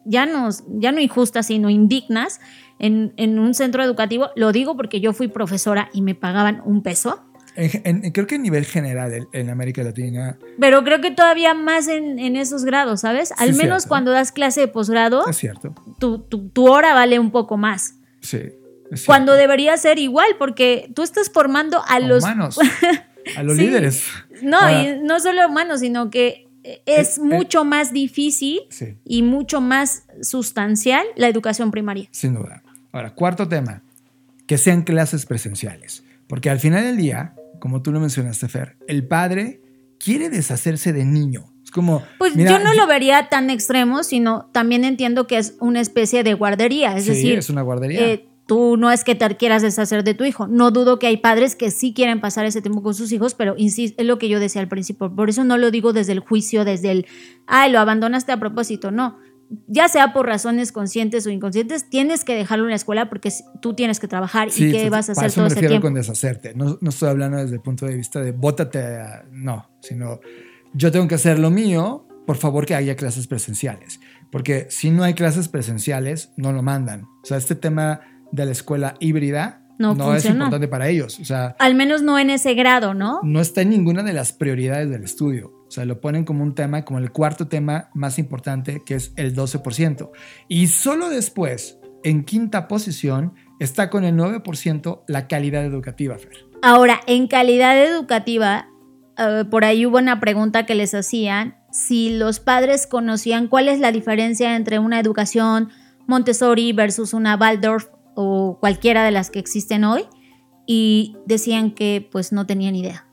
Speaker 3: ya no, ya no injustas, sino indignas, en, en un centro educativo, lo digo porque yo fui profesora y me pagaban un peso
Speaker 4: creo que a nivel general en, América Latina.
Speaker 3: Pero creo que todavía más en, esos grados, ¿sabes? Al menos cuando das clase de posgrado.
Speaker 4: Es cierto.
Speaker 3: Tu, tu, hora vale un poco más.
Speaker 4: Sí.
Speaker 3: cuando debería ser igual, porque tú estás formando a, los.
Speaker 4: Humanos. a los líderes.
Speaker 3: No, y no solo humanos, sino que es eh, eh, mucho más difícil y mucho más sustancial la educación primaria.
Speaker 4: Sin duda. Ahora, cuarto tema, que sean clases presenciales. Porque al final del día, como tú lo mencionaste, Fer, el padre quiere deshacerse de niño. Es como.
Speaker 3: Pues yo no lo vería tan extremo, sino también entiendo que es una especie de guardería. Es
Speaker 4: sí,
Speaker 3: decir,
Speaker 4: es una guardería.
Speaker 3: Eh, tú no es que te quieras deshacer de tu hijo. No dudo que hay padres que sí quieren pasar ese tiempo con sus hijos, pero insisto, es lo que yo decía al principio. Por eso no lo digo desde el juicio, desde el, ay, lo abandonaste a propósito. No ya sea por razones conscientes o inconscientes, tienes que dejarlo en la escuela porque tú tienes que trabajar y qué vas a hacer todo
Speaker 4: me
Speaker 3: ese tiempo.
Speaker 4: con deshacerte. No, no, estoy hablando desde el punto de vista de bótate, no, sino yo tengo que hacer lo mío, por favor que haya clases presenciales. Porque si no hay clases presenciales, no lo mandan. O sea, este tema de la escuela híbrida no, no es importante para ellos. O sea,
Speaker 3: al menos no en ese grado, ¿no?
Speaker 4: No está en ninguna de las prioridades del estudio. O sea, lo ponen como un tema, como el cuarto tema más importante, que es el 12%. Y solo después, en quinta posición, está con el 9% la calidad educativa, Fer.
Speaker 3: Ahora, en calidad educativa, eh, por ahí hubo una pregunta que les hacían, si los padres conocían cuál es la diferencia entre una educación Montessori versus una Waldorf o cualquiera de las que existen hoy, y decían que pues no tenían idea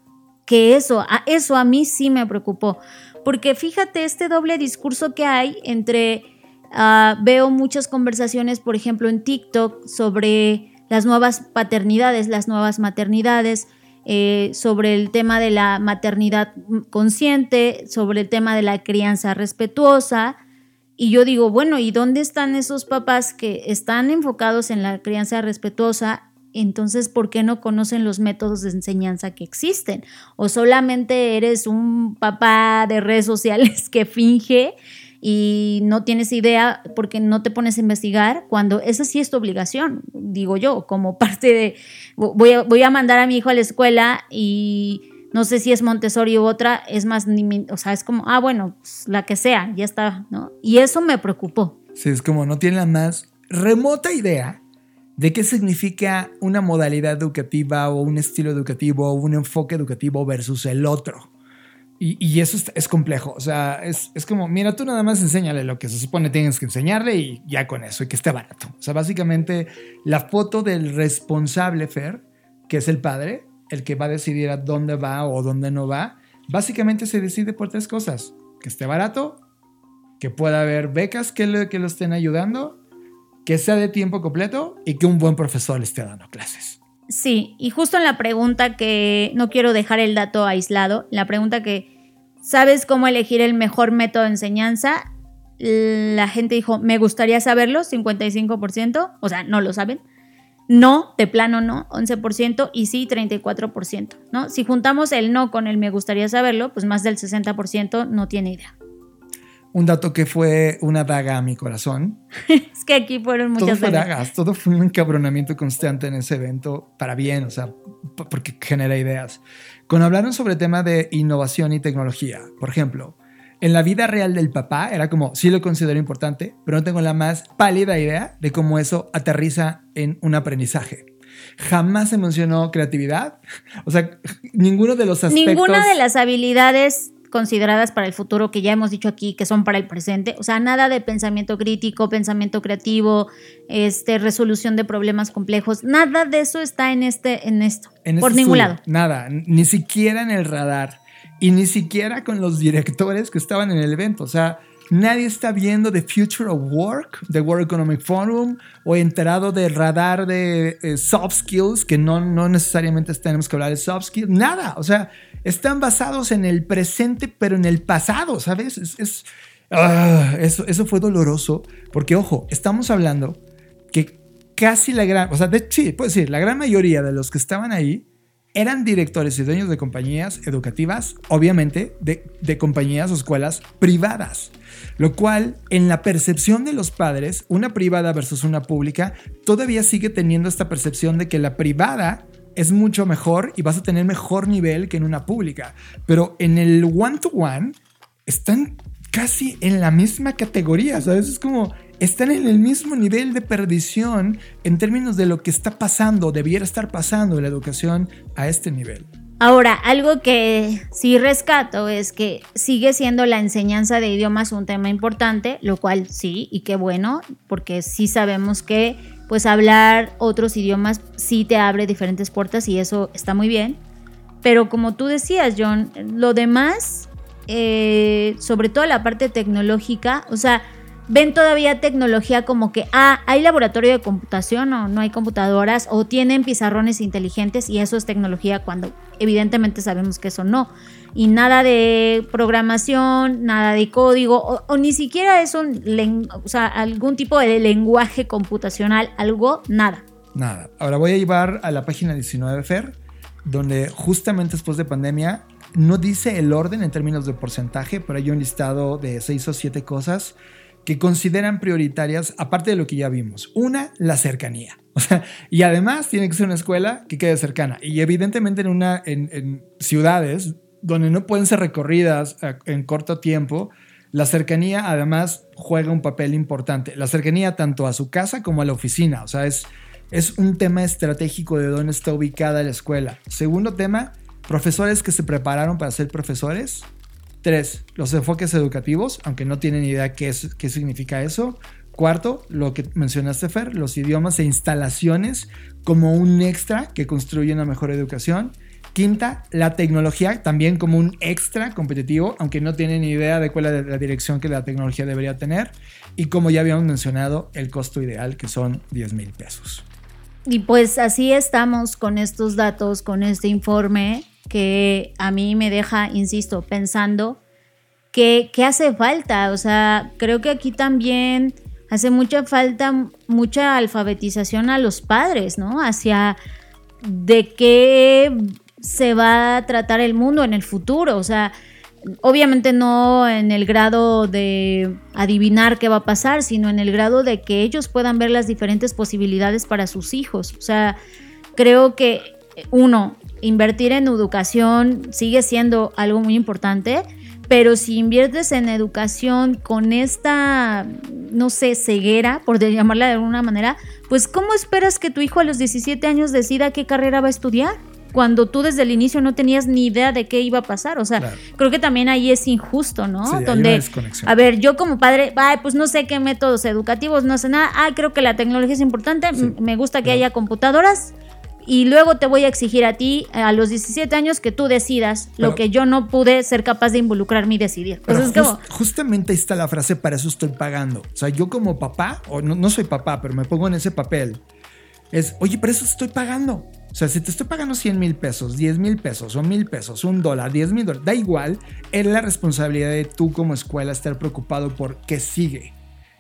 Speaker 3: que eso, a eso a mí sí me preocupó, porque fíjate este doble discurso que hay entre, ah, veo muchas conversaciones, por ejemplo, en TikTok sobre las nuevas paternidades, las nuevas maternidades, eh, sobre el tema de la maternidad consciente, sobre el tema de la crianza respetuosa. Y yo digo, bueno, ¿y dónde están esos papás que están enfocados en la crianza respetuosa entonces, ¿por qué no conocen los métodos de enseñanza que existen? O solamente eres un papá de redes sociales que finge y no tienes idea porque no te pones a investigar, cuando esa sí es tu obligación, digo yo, como parte de, voy a, voy a mandar a mi hijo a la escuela y no sé si es Montessori u otra, es más, o sea, es como, ah, bueno, pues, la que sea, ya está, ¿no? Y eso me preocupó.
Speaker 4: Sí, es como no tiene la más remota idea de qué significa una modalidad educativa o un estilo educativo o un enfoque educativo versus el otro. Y, eso es, complejo. O sea, es, como, mira, tú nada más enséñale lo que se supone tienes que enseñarle y ya con eso, y que esté barato. O sea, básicamente la foto del responsable Fer, que es el padre, el que va a decidir a dónde va o dónde no va, básicamente se decide por tres cosas. Que esté barato, que pueda haber becas que, que lo estén ayudando que sea de tiempo completo y que un buen profesor le esté dando clases.
Speaker 3: Sí, y justo en la pregunta que no quiero dejar el dato aislado, la pregunta que ¿sabes cómo elegir el mejor método de enseñanza? La gente dijo, me gustaría saberlo, 55%, o sea, no lo saben. No, de plano no, 11% y sí, 34%, ¿no? Si juntamos el no con el me gustaría saberlo, pues más del 60% no tiene idea
Speaker 4: un dato que fue una daga a mi corazón.
Speaker 3: es que aquí fueron muchas
Speaker 4: todo fue dagas, todo fue un encabronamiento constante en ese evento, para bien, o sea, porque genera ideas. Cuando hablaron sobre el tema de innovación y tecnología, por ejemplo, en la vida real del papá era como, sí lo considero importante, pero no tengo la más pálida idea de cómo eso aterriza en un aprendizaje. Jamás se mencionó creatividad, o sea, ninguno de los aspectos...
Speaker 3: Ninguna de las habilidades consideradas para el futuro, que ya hemos dicho aquí que son para el presente. O sea, nada de pensamiento crítico, pensamiento creativo, este, resolución de problemas complejos. Nada de eso está en este, en esto. por
Speaker 4: este
Speaker 3: ningún lado.
Speaker 4: Nada, ni siquiera en el radar. Y ni siquiera con los directores que estaban en el evento. O sea, Nadie está viendo The Future of Work, The World Economic Forum, o enterado del radar de eh, soft skills, que no, no necesariamente tenemos que hablar de soft skills. Nada. O sea, están basados en el presente, pero en el pasado, ¿sabes? Es, ah, eso, eso fue doloroso, porque ojo, estamos hablando que casi la gran, o sea, sí, puedo decir, la gran mayoría de los que estaban ahí eran directores y dueños de compañías educativas, obviamente de, compañías o escuelas privadas. Lo cual, en la percepción de los padres, una privada versus una pública, todavía sigue teniendo esta percepción de que la privada es mucho mejor y vas a tener mejor nivel que en una pública. Pero en el one-to-one están casi en la misma categoría, ¿sabes? Es como, están en el mismo nivel de perdición en términos de lo que está pasando, debiera estar pasando la educación a este nivel.
Speaker 3: Ahora, algo que sí rescato es que sigue siendo la enseñanza de idiomas un tema importante, lo cual sí, y qué bueno, porque sí sabemos que pues hablar otros idiomas sí te abre diferentes puertas y eso está muy bien. Pero como tú decías, John, lo demás, eh, sobre todo la parte tecnológica, o sea, ven todavía tecnología como que, ah, hay laboratorio de computación o no hay computadoras o tienen pizarrones inteligentes y eso es tecnología cuando evidentemente sabemos que eso no. Y nada de programación, nada de código o, ni siquiera es un, o sea, algún tipo de lenguaje computacional, algo, nada.
Speaker 4: Nada. Ahora voy a llevar a la página 19 FER, donde justamente después de pandemia no dice el orden en términos de porcentaje, pero hay un listado de seis o siete cosas que consideran prioritarias, aparte de lo que ya vimos. Una, la cercanía. O sea, y además tiene que ser una escuela que quede cercana. Y evidentemente en, una, en, ciudades donde no pueden ser recorridas eh, en corto tiempo, la cercanía además juega un papel importante. La cercanía tanto a su casa como a la oficina. O sea, es, es un tema estratégico de dónde está ubicada la escuela. Segundo tema, profesores que se prepararon para ser profesores Tres, los enfoques educativos, aunque no tienen idea qué, es, qué significa eso. Cuarto, lo que mencionaste, Fer, los idiomas e instalaciones como un extra que construye una mejor educación. Quinta, la tecnología también como un extra competitivo, aunque no tienen idea de cuál es la dirección que la tecnología debería tener. Y como ya habíamos mencionado, el costo ideal, que son 10 mil pesos.
Speaker 3: Y pues así estamos con estos datos, con este informe que a mí me deja, insisto, pensando que, hace falta. O sea, creo que aquí también hace mucha falta mucha alfabetización a los padres, ¿no? Hacia de qué se va a tratar el mundo en el futuro. O sea, obviamente no en el grado de adivinar qué va a pasar, sino en el grado de que ellos puedan ver las diferentes posibilidades para sus hijos. O sea, creo que uno, invertir en educación sigue siendo algo muy importante, pero si inviertes en educación con esta, no sé, ceguera, por llamarla de alguna manera, pues ¿cómo esperas que tu hijo a los 17 años decida qué carrera va a estudiar? Cuando tú desde el inicio no tenías ni idea de qué iba a pasar. O sea, creo que también ahí es injusto, ¿no? Donde, a ver, yo como padre, ay, pues no sé qué métodos educativos, no sé nada. Ah, creo que la tecnología es importante. Me gusta que haya computadoras y luego te voy a exigir a ti a los 17 años que tú decidas lo que yo no pude ser capaz de involucrarme y decidir.
Speaker 4: Justamente ahí está la frase, para eso estoy pagando. O sea, yo como papá, o no, no soy papá, pero me pongo en ese papel, es, oye, para eso estoy pagando. O sea, si te estoy pagando 100 mil pesos, 10 mil pesos, o mil pesos, un dólar, 10 mil dólares, da igual, es la responsabilidad de tú como escuela estar preocupado por qué sigue.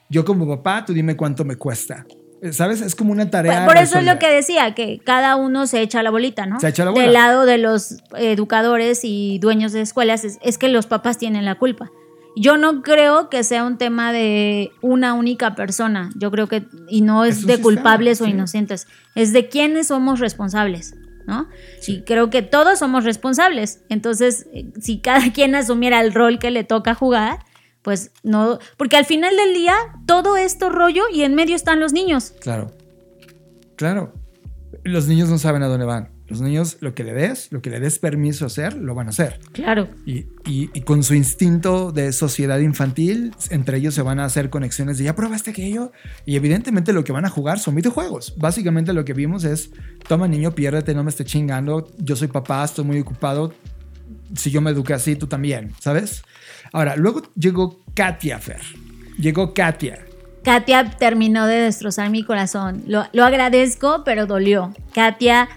Speaker 4: Yo como papá, tú dime cuánto me cuesta. ¿Sabes? Es como una tarea.
Speaker 3: Por, eso es lo que decía, que cada uno se echa la bolita, ¿no?
Speaker 4: Se echa la bolita.
Speaker 3: Del lado de los educadores y dueños de escuelas, es, que los papás tienen la culpa. Yo no creo que sea un tema de una única persona. Yo creo que, y no es, de culpables o inocentes, es de quiénes somos responsables, ¿no? Y creo que todos somos responsables. Entonces, eh, si cada quien asumiera el rol que le toca jugar, pues no, porque al final del día todo esto rollo y en medio están los niños.
Speaker 4: Claro, claro. Los niños no saben a dónde van. Los niños, lo que le des, lo que le des permiso a hacer, lo van a hacer.
Speaker 3: Claro.
Speaker 4: Y, y, y, con su instinto de sociedad infantil, entre ellos se van a hacer conexiones de ya probaste aquello. Y evidentemente lo que van a jugar son videojuegos. Básicamente lo que vimos es, toma niño, piérdete, no me esté chingando. Yo soy papá, estoy muy ocupado. Si yo me eduqué así, tú también, ¿sabes? Ahora, luego llegó Katia Fer. Llegó Katia.
Speaker 3: Katia terminó de destrozar mi corazón. Lo, lo agradezco, pero dolió. Katia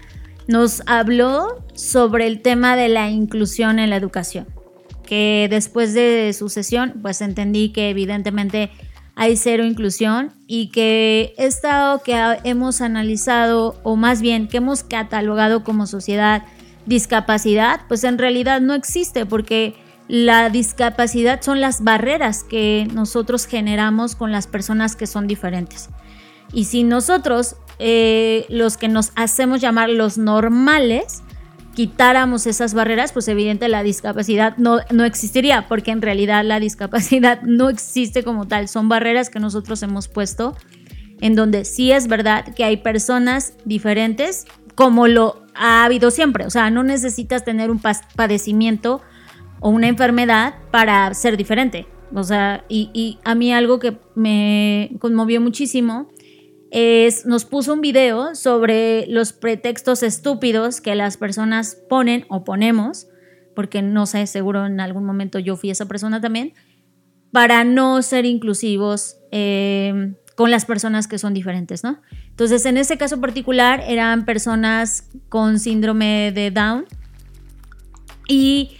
Speaker 3: nos habló sobre el tema de la inclusión en la educación, que después de su sesión, pues entendí que evidentemente hay cero inclusión y que esto que hemos analizado, o más bien que hemos catalogado como sociedad discapacidad, pues en realidad no existe porque la discapacidad son las barreras que nosotros generamos con las personas que son diferentes. Y si nosotros eh, los que nos hacemos llamar los normales, quitáramos esas barreras, pues evidente la discapacidad no, no existiría, porque en realidad la discapacidad no existe como tal, son barreras que nosotros hemos puesto, en donde sí es verdad que hay personas diferentes, como lo ha habido siempre, o sea, no necesitas tener un padecimiento o una enfermedad para ser diferente. O sea, y, a mí algo que me conmovió muchísimo es, nos puso un video sobre los pretextos estúpidos que las personas ponen o ponemos, porque no sé, seguro en algún momento yo fui esa persona también, para no ser inclusivos eh, con las personas que son diferentes, ¿no? Entonces, en ese caso particular eran personas con síndrome de Down y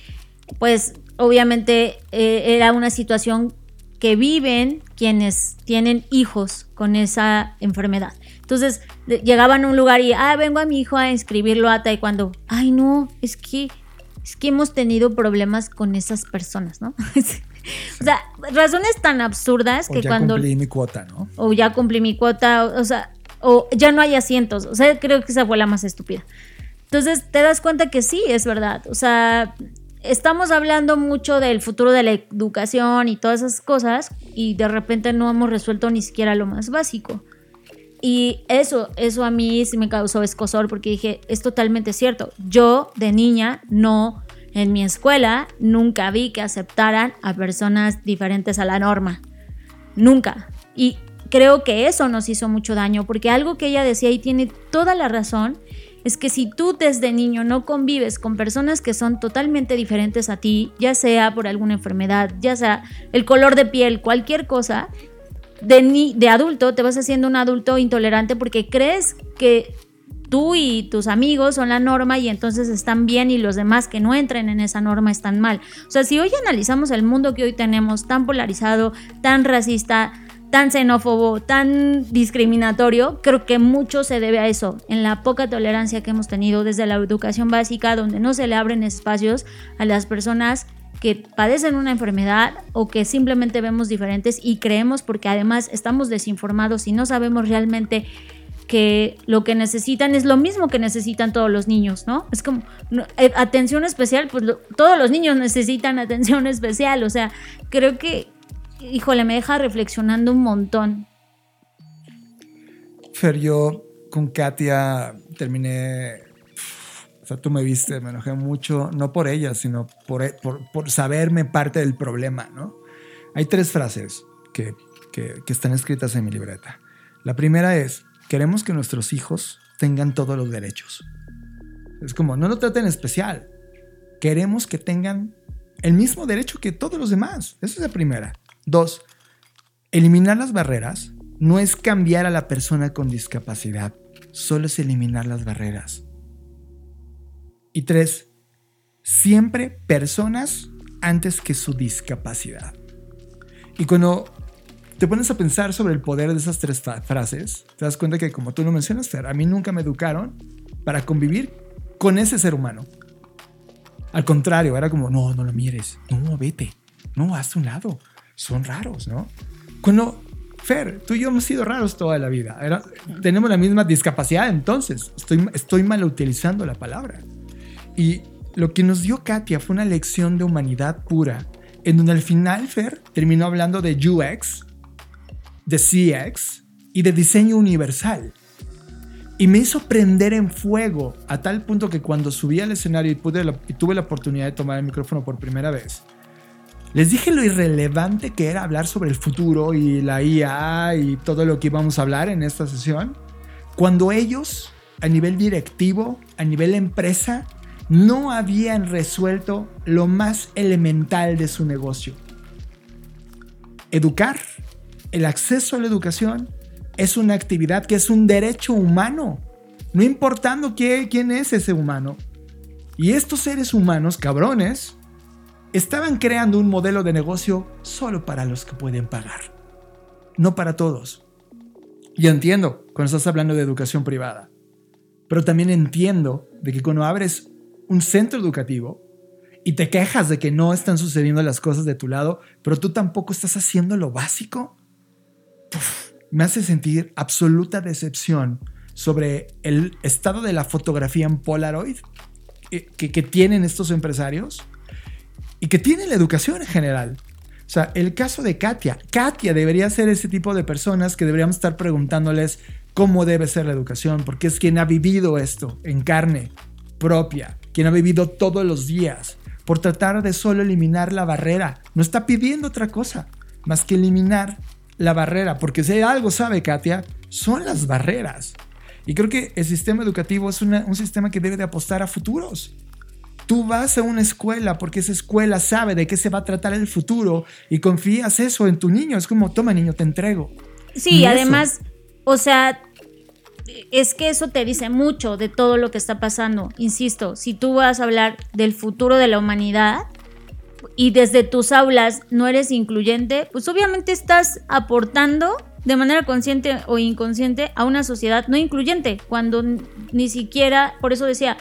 Speaker 3: pues obviamente eh, era una situación que viven quienes tienen hijos con esa enfermedad. Entonces llegaban a un lugar y, ah, vengo a mi hijo a inscribirlo a taekwondo. Ay, no, es que, es que hemos tenido problemas con esas personas, ¿no? o sea, razones tan absurdas que cuando...
Speaker 4: Ya cumplí mi cuota, ¿no?
Speaker 3: O ya cumplí mi cuota, o, o sea, o ya no hay asientos. O sea, creo que esa fue la más estúpida. Entonces te das cuenta que sí, es verdad. O sea, estamos hablando mucho del futuro de la educación y todas esas cosas y de repente no hemos resuelto ni siquiera lo más básico. Y eso, eso a mí sí me causó escosor porque dije, es totalmente cierto. Yo de niña no, en mi escuela, nunca vi que aceptaran a personas diferentes a la norma. Nunca. Y creo que eso nos hizo mucho daño porque algo que ella decía y tiene toda la razón es que si tú desde niño no convives con personas que son totalmente diferentes a ti, ya sea por alguna enfermedad, ya sea el color de piel, cualquier cosa, de, de adulto te vas haciendo un adulto intolerante porque crees que tú y tus amigos son la norma y entonces están bien y los demás que no entren en esa norma están mal. O sea, si hoy analizamos el mundo que hoy tenemos tan polarizado, tan racista, tan xenófobo, tan discriminatorio, creo que mucho se debe a eso, en la poca tolerancia que hemos tenido desde la educación básica, donde no se le abren espacios a las personas que padecen una enfermedad o que simplemente vemos diferentes y creemos porque además estamos desinformados y no sabemos realmente que lo que necesitan es lo mismo que necesitan todos los niños, ¿no? Es como eh, atención especial, pues todos los niños necesitan atención especial, o sea, creo que híjole, me deja reflexionando un montón.
Speaker 4: Fer, yo con Katia terminé, o sea, tú me viste, me enojé mucho, no por ella, sino por, por, saberme parte del problema, ¿no? Hay tres frases que, que, que están escritas en mi libreta. La primera es, queremos que nuestros hijos tengan todos los derechos. Es como, no lo traten especial. Queremos que tengan el mismo derecho que todos los demás. Esa es la primera. Dos, eliminar las barreras no es cambiar a la persona con discapacidad, solo es eliminar las barreras. Y tres, siempre personas antes que su discapacidad. Y cuando te pones a pensar sobre el poder de esas tres frases, te das cuenta que como tú lo mencionas, a mí nunca me educaron para convivir con ese ser humano. Al contrario, era como, no, no lo mires, no, vete, no, haz un lado, son raros, ¿no? Cuando, Fer, tú y yo hemos sido raros toda la vida. tenemos la misma discapacidad, entonces estoy, mal utilizando la palabra. Y lo que nos dio Katia fue una lección de humanidad pura, en donde al final Fer terminó hablando de UX, de CX y de diseño universal. Y me hizo prender en fuego a tal punto que cuando subí al escenario y tuve la oportunidad de tomar el micrófono por primera vez, les dije lo irrelevante que era hablar sobre el futuro y la IA y todo lo que íbamos a hablar en esta sesión, cuando ellos, a nivel directivo, a nivel empresa, no habían resuelto lo más elemental de su negocio. Educar, el acceso a la educación, es una actividad que es un derecho humano, no importando quién es ese humano. Y estos seres humanos, cabrones, estaban creando un modelo de negocio solo para los que pueden pagar, no para todos. Y entiendo cuando estás hablando de educación privada, pero también entiendo de que cuando abres un centro educativo y te quejas de que no están sucediendo las cosas de tu lado, pero tú tampoco estás haciendo lo básico, me hace sentir absoluta decepción sobre el estado de la fotografía en Polaroid que, que tienen estos empresarios y que tiene la educación en general. O sea, el caso de Katia. Katia debería ser ese tipo de personas que deberíamos estar preguntándoles cómo debe ser la educación, porque es quien ha vivido esto en carne propia, quien ha vivido todos los días, por tratar de solo eliminar la barrera. No está pidiendo otra cosa más que eliminar la barrera, porque si algo sabe Katia, son las barreras. Y creo que el sistema educativo es un sistema que debe de apostar a futuros. Tú vas a una escuela porque esa escuela sabe de qué se va a tratar el futuro y confías eso en tu niño. Es como, toma niño, te entrego.
Speaker 3: Sí, además, o sea, es que eso te dice mucho de todo lo que está pasando. Insisto, si tú vas a hablar del futuro de la humanidad y desde tus aulas no eres incluyente, pues obviamente estás aportando de manera consciente o inconsciente a una sociedad no incluyente, cuando ni siquiera, por eso decía,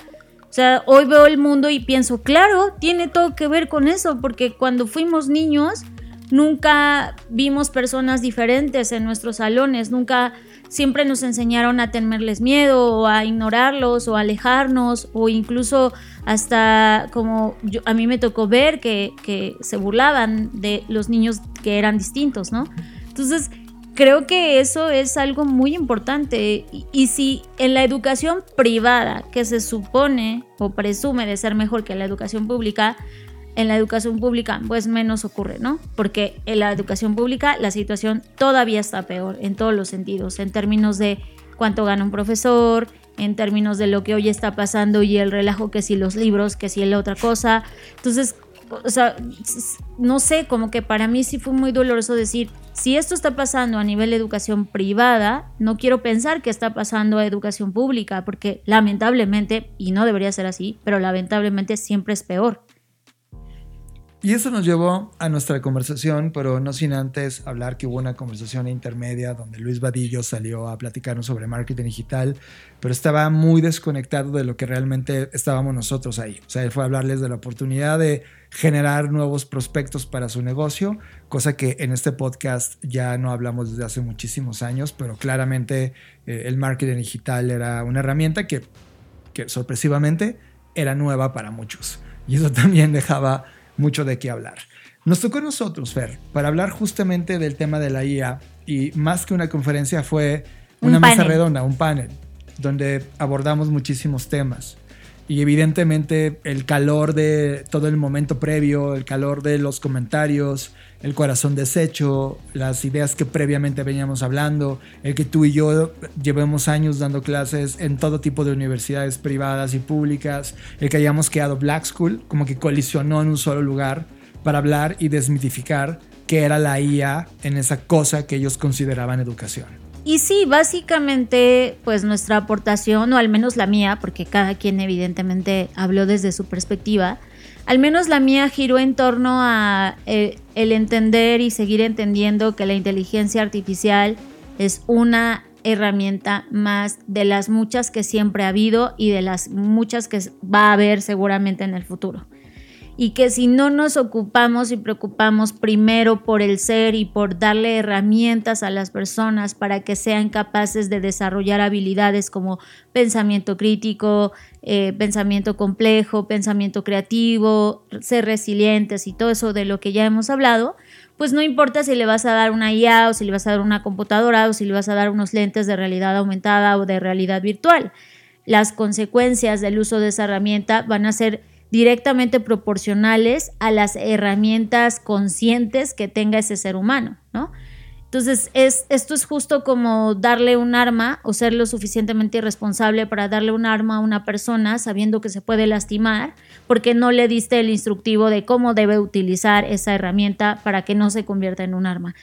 Speaker 3: o sea, hoy veo el mundo y pienso, claro, tiene todo que ver con eso, porque cuando fuimos niños nunca vimos personas diferentes en nuestros salones, nunca siempre nos enseñaron a tenerles miedo o a ignorarlos o a alejarnos o incluso hasta como yo, a mí me tocó ver que, que se burlaban de los niños que eran distintos, ¿no? Entonces, creo que eso es algo muy importante. Y, si en la educación privada, que se supone o presume de ser mejor que la educación pública, en la educación pública pues menos ocurre, ¿no? Porque en la educación pública la situación todavía está peor en todos los sentidos, en términos de cuánto gana un profesor, en términos de lo que hoy está pasando y el relajo que si los libros, que si la otra cosa. Entonces, o sea, no sé, como que para mí sí fue muy doloroso decir, si esto está pasando a nivel de educación privada, no quiero pensar que está pasando a educación pública, porque lamentablemente, y no debería ser así, pero lamentablemente siempre es peor.
Speaker 4: Y eso nos llevó a nuestra conversación, pero no sin antes hablar que hubo una conversación intermedia donde Luis Vadillo salió a platicarnos sobre marketing digital, pero estaba muy desconectado de lo que realmente estábamos nosotros ahí. O sea, él fue a hablarles de la oportunidad de generar nuevos prospectos para su negocio, cosa que en este podcast ya no hablamos desde hace muchísimos años, pero claramente eh, el marketing digital era una herramienta que, que sorpresivamente era nueva para muchos. Y eso también dejaba mucho de qué hablar. Nos tocó a nosotros, Fer, para hablar justamente del tema de la IA y más que una conferencia fue una mesa redonda, un panel, donde abordamos muchísimos temas. Y evidentemente el calor de todo el momento previo, el calor de los comentarios, el corazón deshecho, las ideas que previamente veníamos hablando, el que tú y yo llevemos años dando clases en todo tipo de universidades privadas y públicas, el que hayamos quedado Black School, como que colisionó en un solo lugar para hablar y desmitificar qué era la IA en esa cosa que ellos consideraban educación.
Speaker 3: Y sí, básicamente, pues nuestra aportación, o al menos la mía, porque cada quien evidentemente habló desde su perspectiva, al menos la mía giró en torno a eh, el entender y seguir entendiendo que la inteligencia artificial es una herramienta más de las muchas que siempre ha habido y de las muchas que va a haber seguramente en el futuro y que si no nos ocupamos y preocupamos primero por el ser y por darle herramientas a las personas para que sean capaces de desarrollar habilidades como pensamiento crítico, eh, pensamiento complejo, pensamiento creativo, ser resilientes y todo eso de lo que ya hemos hablado, pues no importa si le vas a dar una IA o si le vas a dar una computadora o si le vas a dar unos lentes de realidad aumentada o de realidad virtual. Las consecuencias del uso de esa herramienta van a ser directamente proporcionales a las herramientas conscientes que tenga ese ser humano, ¿no? Entonces, es, esto es justo como darle un arma o ser lo suficientemente irresponsable para darle un arma a una persona sabiendo que se puede lastimar porque no le diste el instructivo de cómo debe utilizar esa herramienta para que no se convierta en un arma.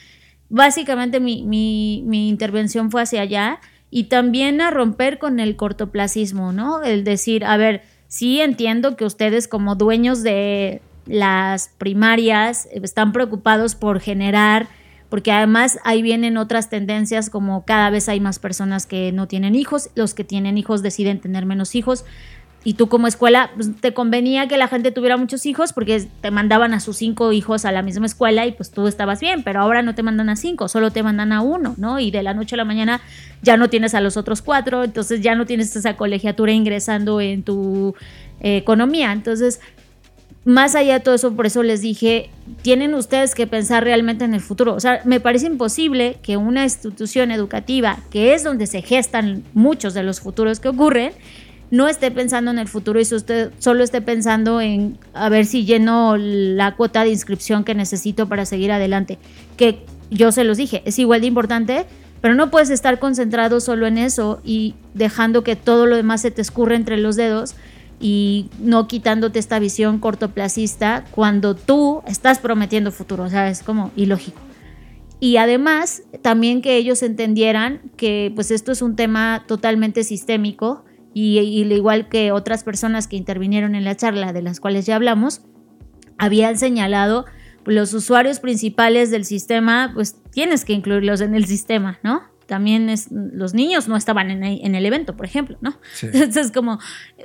Speaker 3: Básicamente mi, mi intervención fue hacia allá y también a romper con el cortoplacismo, ¿no? El decir, a ver, sí entiendo que ustedes como dueños de las primarias están preocupados por generar porque además ahí vienen otras tendencias como cada vez hay más personas que no tienen hijos, los que tienen hijos deciden tener menos hijos. Y tú como escuela, pues, te convenía que la gente tuviera muchos hijos porque te mandaban a sus cinco hijos a la misma escuela y pues tú estabas bien, pero ahora no te mandan a cinco, solo te mandan a uno, ¿no? Y de la noche a la mañana ya no tienes a los otros cuatro, entonces ya no tienes esa colegiatura ingresando en tu eh, economía. Entonces, más allá de todo eso, por eso les dije, tienen ustedes que pensar realmente en el futuro. O sea, me parece imposible que una institución educativa, que es donde se gestan muchos de los futuros que ocurren, no esté pensando en el futuro y usted solo esté pensando en a ver si lleno la cuota de inscripción que necesito para seguir adelante. Que yo se los dije, es igual de importante, pero no puedes estar concentrado solo en eso y dejando que todo lo demás se te escurra entre los dedos y no quitándote esta visión cortoplacista cuando tú estás prometiendo futuro, o sea, es como ilógico. Y además, también que ellos entendieran que pues esto es un tema totalmente sistémico y, y igual que otras personas que intervinieron en la charla, de las cuales ya hablamos, habían señalado los usuarios principales del sistema, pues tienes que incluirlos en el sistema, ¿no? también es, los niños no estaban en, el evento, por ejemplo, ¿no? Entonces, como,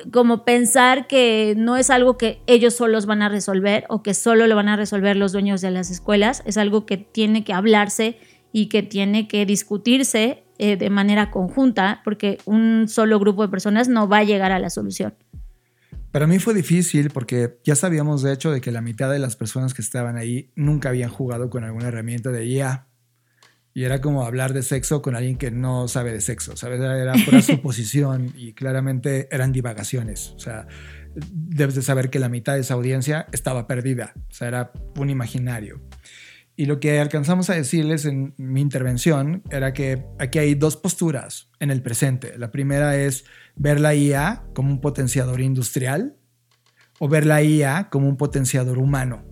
Speaker 3: como pensar que no es algo que ellos solos van a resolver o que solo lo van a resolver los dueños de las escuelas, es algo que tiene que hablarse y que tiene que discutirse eh, de manera conjunta, porque un solo grupo de personas no va a llegar a la solución.
Speaker 4: Para mí fue difícil porque ya sabíamos de hecho de que la mitad de las personas que estaban ahí nunca habían jugado con alguna herramienta de IA y era como hablar de sexo con alguien que no sabe de sexo, ¿sabes? Era pura suposición y claramente eran divagaciones. O sea, debes de saber que la mitad de esa audiencia estaba perdida. O sea, era un imaginario. Y lo que alcanzamos a decirles en mi intervención era que aquí hay dos posturas en el presente. La primera es ver la IA como un potenciador industrial o ver la IA como un potenciador humano.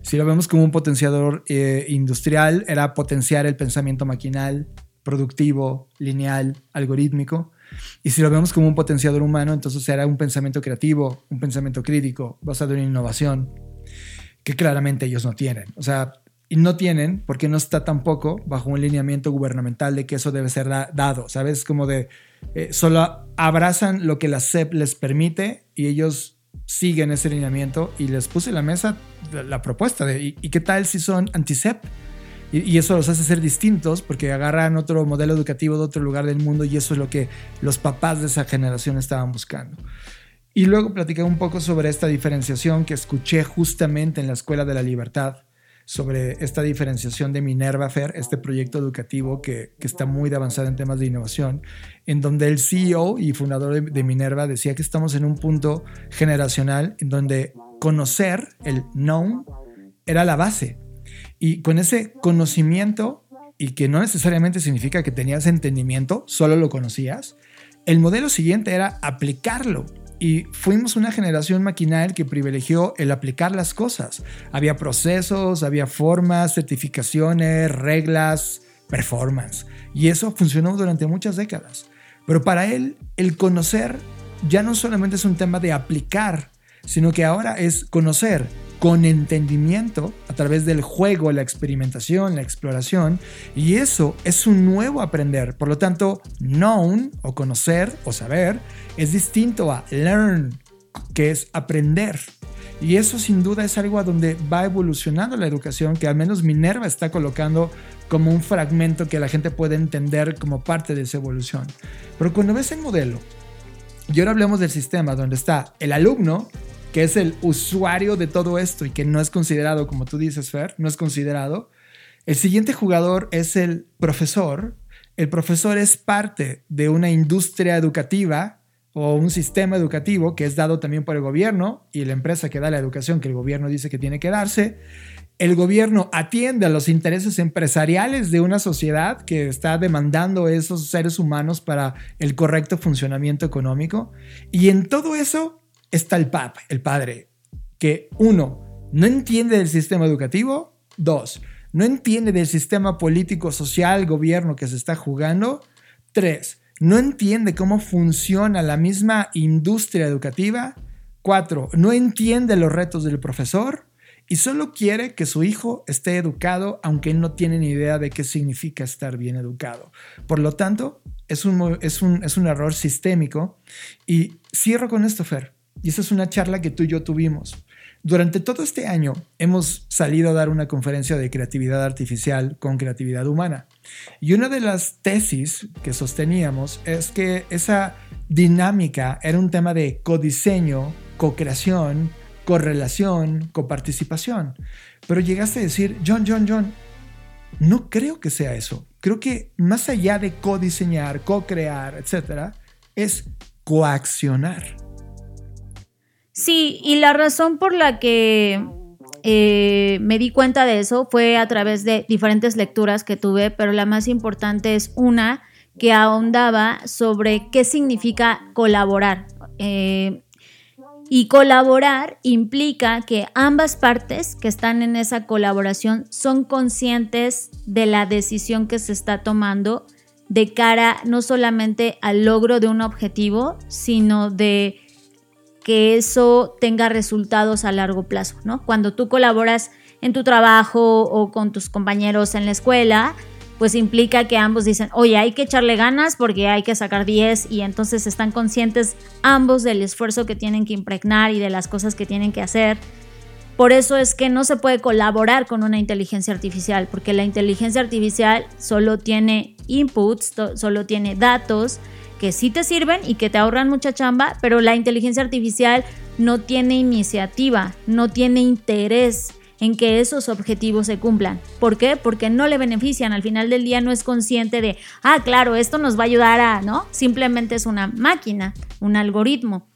Speaker 4: Si lo vemos como un potenciador eh, industrial, era potenciar el pensamiento maquinal, productivo, lineal, algorítmico. Y si lo vemos como un potenciador humano, entonces era un pensamiento creativo, un pensamiento crítico, basado en innovación, que claramente ellos no tienen. O sea, y no tienen porque no está tampoco bajo un lineamiento gubernamental de que eso debe ser dado, ¿sabes? Como de eh, solo abrazan lo que la SEP les permite y ellos siguen ese lineamiento y les puse en la mesa la, propuesta de ¿y, qué tal si son anti-CEP? Y, eso los hace ser distintos porque agarran otro modelo educativo de otro lugar del mundo y eso es lo que los papás de esa generación estaban buscando. Y luego platicé un poco sobre esta diferenciación que escuché justamente en la Escuela de la Libertad sobre esta diferenciación de Minerva Fair, este proyecto educativo que, que, está muy avanzado en temas de innovación, en donde el CEO y fundador de, Minerva decía que estamos en un punto generacional en donde conocer, el known, era la base. Y con ese conocimiento, y que no necesariamente significa que tenías entendimiento, solo lo conocías, el modelo siguiente era aplicarlo y fuimos una generación maquinal que privilegió el aplicar las cosas. Había procesos, había formas, certificaciones, reglas, performance. Y eso funcionó durante muchas décadas. Pero para él, el conocer ya no solamente es un tema de aplicar, sino que ahora es conocer con entendimiento a través del juego, la experimentación, la exploración, y eso es un nuevo aprender. Por lo tanto, known o conocer o saber es distinto a learn, que es aprender. Y eso sin duda es algo a donde va evolucionando la educación, que al menos Minerva está colocando como un fragmento que la gente puede entender como parte de esa evolución. Pero cuando ves el modelo, y ahora hablemos del sistema donde está el alumno que es el usuario de todo esto y que no es considerado, como tú dices, Fer, no es considerado. El siguiente jugador es el profesor. El profesor es parte de una industria educativa o un sistema educativo que es dado también por el gobierno y la empresa que da la educación que el gobierno dice que tiene que darse. El gobierno atiende a los intereses empresariales de una sociedad que está demandando esos seres humanos para el correcto funcionamiento económico. Y en todo eso está el PAP, el padre, que uno, no entiende del sistema educativo, dos, no entiende del sistema político, social, gobierno que se está jugando, tres, no entiende cómo funciona la misma industria educativa, cuatro, no entiende los retos del profesor. Y solo quiere que su hijo esté educado aunque no tiene ni idea de qué significa estar bien educado. Por lo tanto, es un, es un, es un error sistémico. Y cierro con esto, Fer. Y esa es una charla que tú y yo tuvimos. Durante todo este año hemos salido a dar una conferencia de creatividad artificial con creatividad humana. Y una de las tesis que sosteníamos es que esa dinámica era un tema de codiseño, co-creación, correlación, coparticipación. Pero llegaste a decir, John, John, John, no creo que sea eso. Creo que más allá de codiseñar, co-crear, etcétera, es coaccionar.
Speaker 3: Sí, y la razón por la que eh, me di cuenta de eso fue a través de diferentes lecturas que tuve, pero la más importante es una que ahondaba sobre qué significa colaborar. Eh, y colaborar implica que ambas partes que están en esa colaboración son conscientes de la decisión que se está tomando de cara no solamente al logro de un objetivo, sino de que eso tenga resultados a largo plazo, ¿no? Cuando tú colaboras en tu trabajo o con tus compañeros en la escuela, pues implica que ambos dicen, oye, hay que echarle ganas porque hay que sacar 10 y entonces están conscientes ambos del esfuerzo que tienen que impregnar y de las cosas que tienen que hacer. Por eso es que no se puede colaborar con una inteligencia artificial, porque la inteligencia artificial solo tiene inputs, solo tiene datos, que sí te sirven y que te ahorran mucha chamba, pero la inteligencia artificial no tiene iniciativa, no tiene interés en que esos objetivos se cumplan. ¿Por qué? Porque no le benefician. Al final del día no es consciente de, ah, claro, esto nos va a ayudar a, ¿no? Simplemente es una máquina, un algoritmo.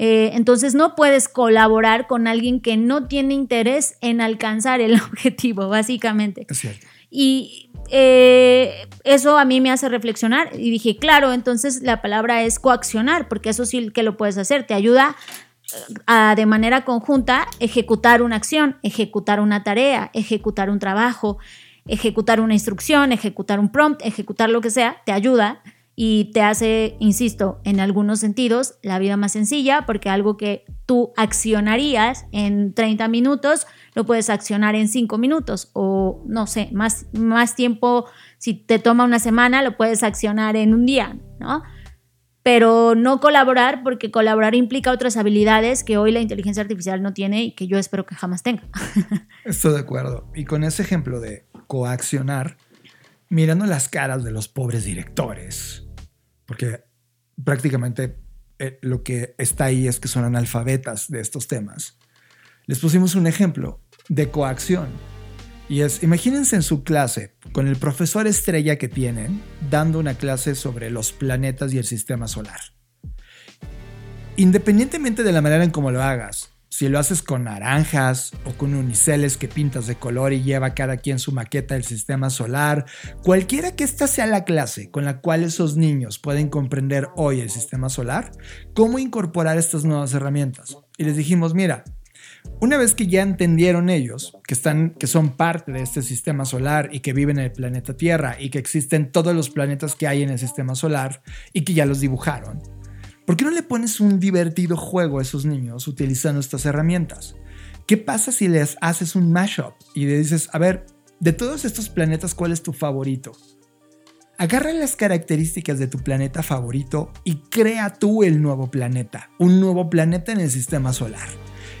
Speaker 3: Eh, entonces no puedes colaborar con alguien que no tiene interés en alcanzar el objetivo, básicamente.
Speaker 4: Es cierto.
Speaker 3: Y eh, eso a mí me hace reflexionar y dije, claro, entonces la palabra es coaccionar, porque eso sí que lo puedes hacer, te ayuda eh, a de manera conjunta ejecutar una acción, ejecutar una tarea, ejecutar un trabajo, ejecutar una instrucción, ejecutar un prompt, ejecutar lo que sea, te ayuda y te hace, insisto, en algunos sentidos la vida más sencilla, porque algo que tú accionarías en 30 minutos, lo puedes accionar en 5 minutos o no sé, más, más tiempo, si te toma una semana, lo puedes accionar en un día, ¿no? Pero no colaborar, porque colaborar implica otras habilidades que hoy la inteligencia artificial no tiene y que yo espero que jamás tenga.
Speaker 4: Estoy de acuerdo. Y con ese ejemplo de coaccionar, mirando las caras de los pobres directores, porque prácticamente eh, lo que está ahí es que son analfabetas de estos temas. Les pusimos un ejemplo de coacción. Y es, imagínense en su clase, con el profesor estrella que tienen, dando una clase sobre los planetas y el sistema solar. Independientemente de la manera en cómo lo hagas, si lo haces con naranjas o con uniceles que pintas de color y lleva cada quien su maqueta del sistema solar, cualquiera que esta sea la clase con la cual esos niños pueden comprender hoy el sistema solar, cómo incorporar estas nuevas herramientas. Y les dijimos, mira, una vez que ya entendieron ellos que, están, que son parte de este sistema solar y que viven en el planeta Tierra y que existen todos los planetas que hay en el sistema solar y que ya los dibujaron, ¿Por qué no le pones un divertido juego a esos niños utilizando estas herramientas? ¿Qué pasa si les haces un mashup y le dices, a ver, de todos estos planetas, ¿cuál es tu favorito? Agarra las características de tu planeta favorito y crea tú el nuevo planeta, un nuevo planeta en el sistema solar.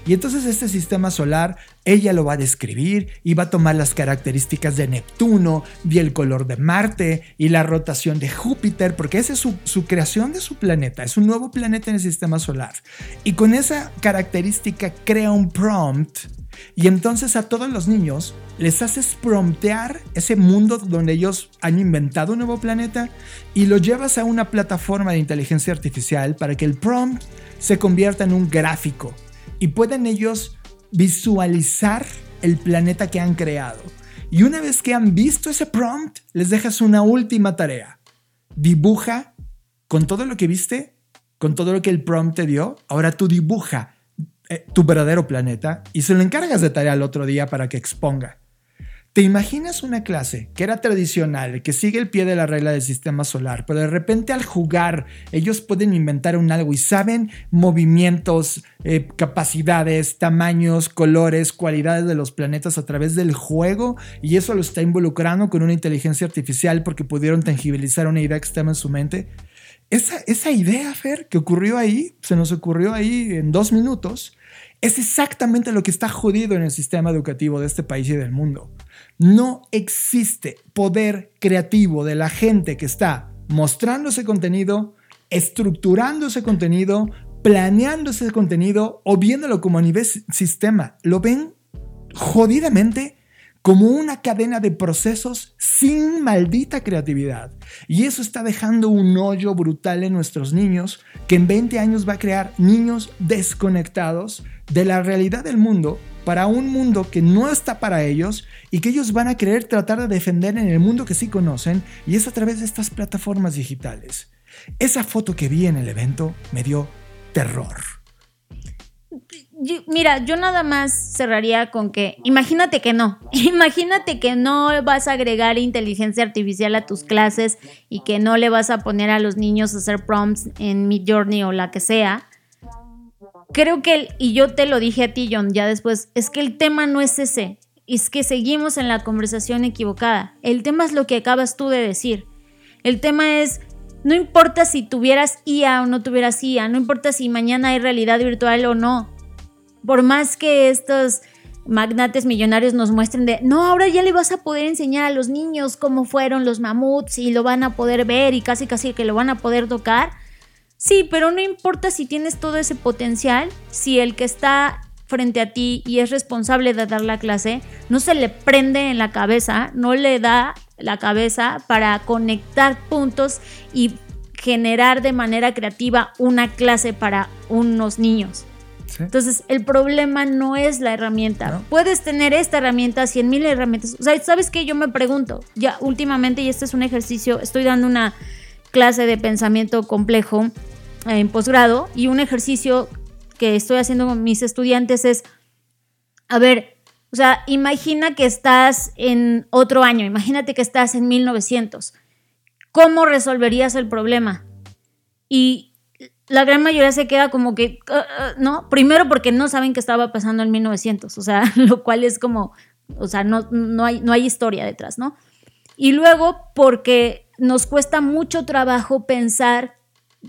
Speaker 4: Y entonces este sistema solar, ella lo va a describir y va a tomar las características de Neptuno y el color de Marte y la rotación de Júpiter, porque esa es su, su creación de su planeta, es un nuevo planeta en el sistema solar. Y con esa característica crea un prompt y entonces a todos los niños les haces promptear ese mundo donde ellos han inventado un nuevo planeta y lo llevas a una plataforma de inteligencia artificial para que el prompt se convierta en un gráfico y puedan ellos visualizar el planeta que han creado. Y una vez que han visto ese prompt, les dejas una última tarea. Dibuja con todo lo que viste, con todo lo que el prompt te dio. Ahora tú dibuja eh, tu verdadero planeta y se lo encargas de tarea al otro día para que exponga. ¿Te imaginas una clase que era tradicional, que sigue el pie de la regla del sistema solar, pero de repente al jugar ellos pueden inventar un algo y saben movimientos, eh, capacidades, tamaños, colores, cualidades de los planetas a través del juego y eso lo está involucrando con una inteligencia artificial porque pudieron tangibilizar una idea externa en su mente? Esa, esa idea, Fer, que ocurrió ahí, se nos ocurrió ahí en dos minutos, es exactamente lo que está jodido en el sistema educativo de este país y del mundo. No existe poder creativo de la gente que está mostrando ese contenido, estructurando ese contenido, planeando ese contenido o viéndolo como a nivel sistema. Lo ven jodidamente como una cadena de procesos sin maldita creatividad. Y eso está dejando un hoyo brutal en nuestros niños que en 20 años va a crear niños desconectados de la realidad del mundo para un mundo que no está para ellos y que ellos van a querer tratar de defender en el mundo que sí conocen y es a través de estas plataformas digitales. Esa foto que vi en el evento me dio terror
Speaker 3: mira, yo nada más cerraría con que, imagínate que no, imagínate que no vas a agregar inteligencia artificial a tus clases y que no le vas a poner a los niños a hacer prompts en Midjourney o la que sea. Creo que, y yo te lo dije a ti, John, ya después, es que el tema no es ese, es que seguimos en la conversación equivocada. El tema es lo que acabas tú de decir. El tema es, no importa si tuvieras IA o no tuvieras IA, no importa si mañana hay realidad virtual o no por más que estos magnates millonarios nos muestren de, no, ahora ya le vas a poder enseñar a los niños cómo fueron los mamuts y lo van a poder ver y casi casi que lo van a poder tocar. Sí, pero no importa si tienes todo ese potencial, si el que está frente a ti y es responsable de dar la clase, no se le prende en la cabeza, no le da la cabeza para conectar puntos y generar de manera creativa una clase para unos niños. Entonces, el problema no es la herramienta. Puedes tener esta herramienta, cien mil herramientas. O sea, ¿sabes qué? Yo me pregunto, ya últimamente, y este es un ejercicio, estoy dando una clase de pensamiento complejo en posgrado y un ejercicio que estoy haciendo con mis estudiantes es, a ver, o sea, imagina que estás en otro año, imagínate que estás en 1900. ¿Cómo resolverías el problema? Y la gran mayoría se queda como que, ah, ah, ¿no? Primero porque no saben qué estaba pasando en 1900, o sea, lo cual es como, o sea, no, no, hay, no hay historia detrás, ¿no? Y luego porque nos cuesta mucho trabajo pensar,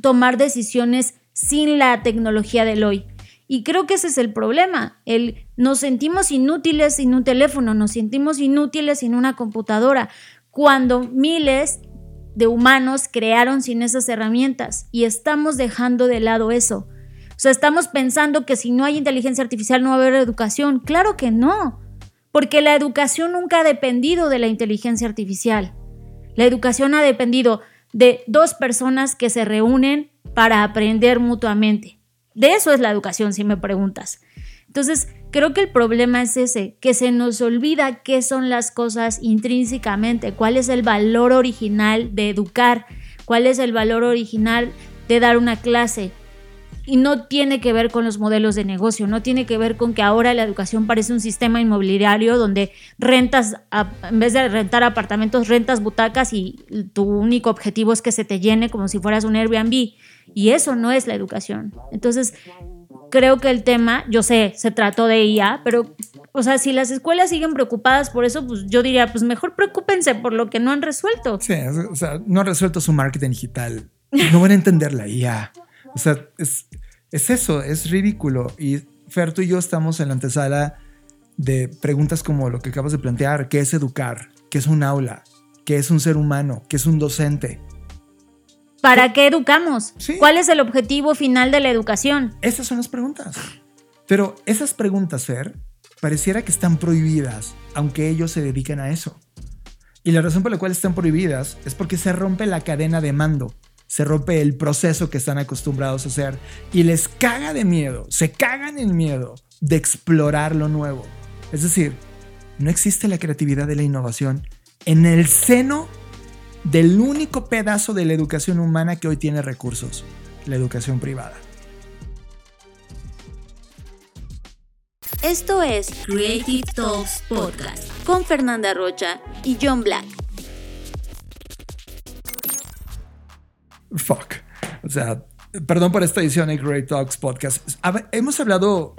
Speaker 3: tomar decisiones sin la tecnología del hoy. Y creo que ese es el problema. El, nos sentimos inútiles sin un teléfono, nos sentimos inútiles sin una computadora, cuando miles de humanos crearon sin esas herramientas y estamos dejando de lado eso. O sea, estamos pensando que si no hay inteligencia artificial no va a haber educación. Claro que no, porque la educación nunca ha dependido de la inteligencia artificial. La educación ha dependido de dos personas que se reúnen para aprender mutuamente. De eso es la educación, si me preguntas. Entonces, creo que el problema es ese, que se nos olvida qué son las cosas intrínsecamente, cuál es el valor original de educar, cuál es el valor original de dar una clase. Y no tiene que ver con los modelos de negocio, no tiene que ver con que ahora la educación parece un sistema inmobiliario donde rentas, en vez de rentar apartamentos, rentas butacas y tu único objetivo es que se te llene como si fueras un Airbnb. Y eso no es la educación. Entonces, creo que el tema, yo sé, se trató de IA, pero, o sea, si las escuelas siguen preocupadas por eso, pues yo diría, pues mejor preocúpense por lo que no han resuelto.
Speaker 4: Sí, o sea, no han resuelto su marketing digital. No van a entender la IA. O sea, es, es eso, es ridículo. Y Fer, tú y yo estamos en la antesala de preguntas como lo que acabas de plantear, ¿qué es educar? ¿Qué es un aula? ¿Qué es un ser humano? ¿Qué es un docente?
Speaker 3: ¿Para qué educamos? ¿Cuál es el objetivo final de la educación?
Speaker 4: Esas son las preguntas. Pero esas preguntas, Fer, pareciera que están prohibidas, aunque ellos se dedican a eso. Y la razón por la cual están prohibidas es porque se rompe la cadena de mando, se rompe el proceso que están acostumbrados a hacer y les caga de miedo, se cagan en miedo de explorar lo nuevo. Es decir, no existe la creatividad de la innovación en el seno del único pedazo de la educación humana que hoy tiene recursos, la educación privada.
Speaker 2: Esto es Creative Talks Podcast con Fernanda Rocha y John Black.
Speaker 4: Fuck. O sea, perdón por esta edición de Creative Talks Podcast. hemos hablado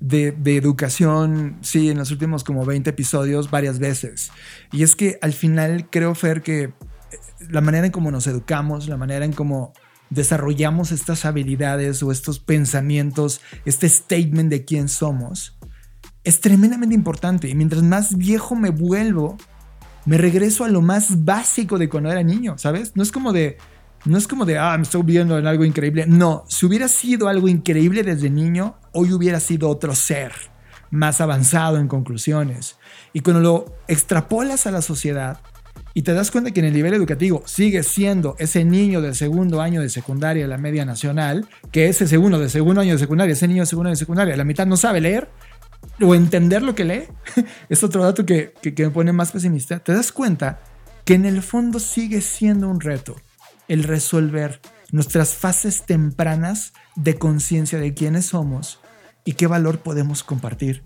Speaker 4: de, educación, sí, en los últimos como 20 episodios varias veces. Y es que al final creo, Fer, que la manera en cómo nos educamos, la manera en cómo desarrollamos estas habilidades o estos pensamientos, este statement de quién somos, es tremendamente importante. Y mientras más viejo me vuelvo, me regreso a lo más básico de cuando era niño, ¿sabes? No es como de, no es como de, ah, me estoy viendo en algo increíble. No, si hubiera sido algo increíble desde niño, hoy hubiera sido otro ser, más avanzado en conclusiones. Y cuando lo extrapolas a la sociedad y te das cuenta que en el nivel educativo sigue siendo ese niño del segundo año de secundaria de la media nacional, que ese segundo de segundo año de secundaria, ese niño de segundo año de secundaria, la mitad no sabe leer o entender lo que lee, es otro dato que, que me pone más pesimista. Te das cuenta que en el fondo sigue siendo un reto el resolver nuestras fases tempranas de conciencia de quiénes somos y qué valor podemos compartir.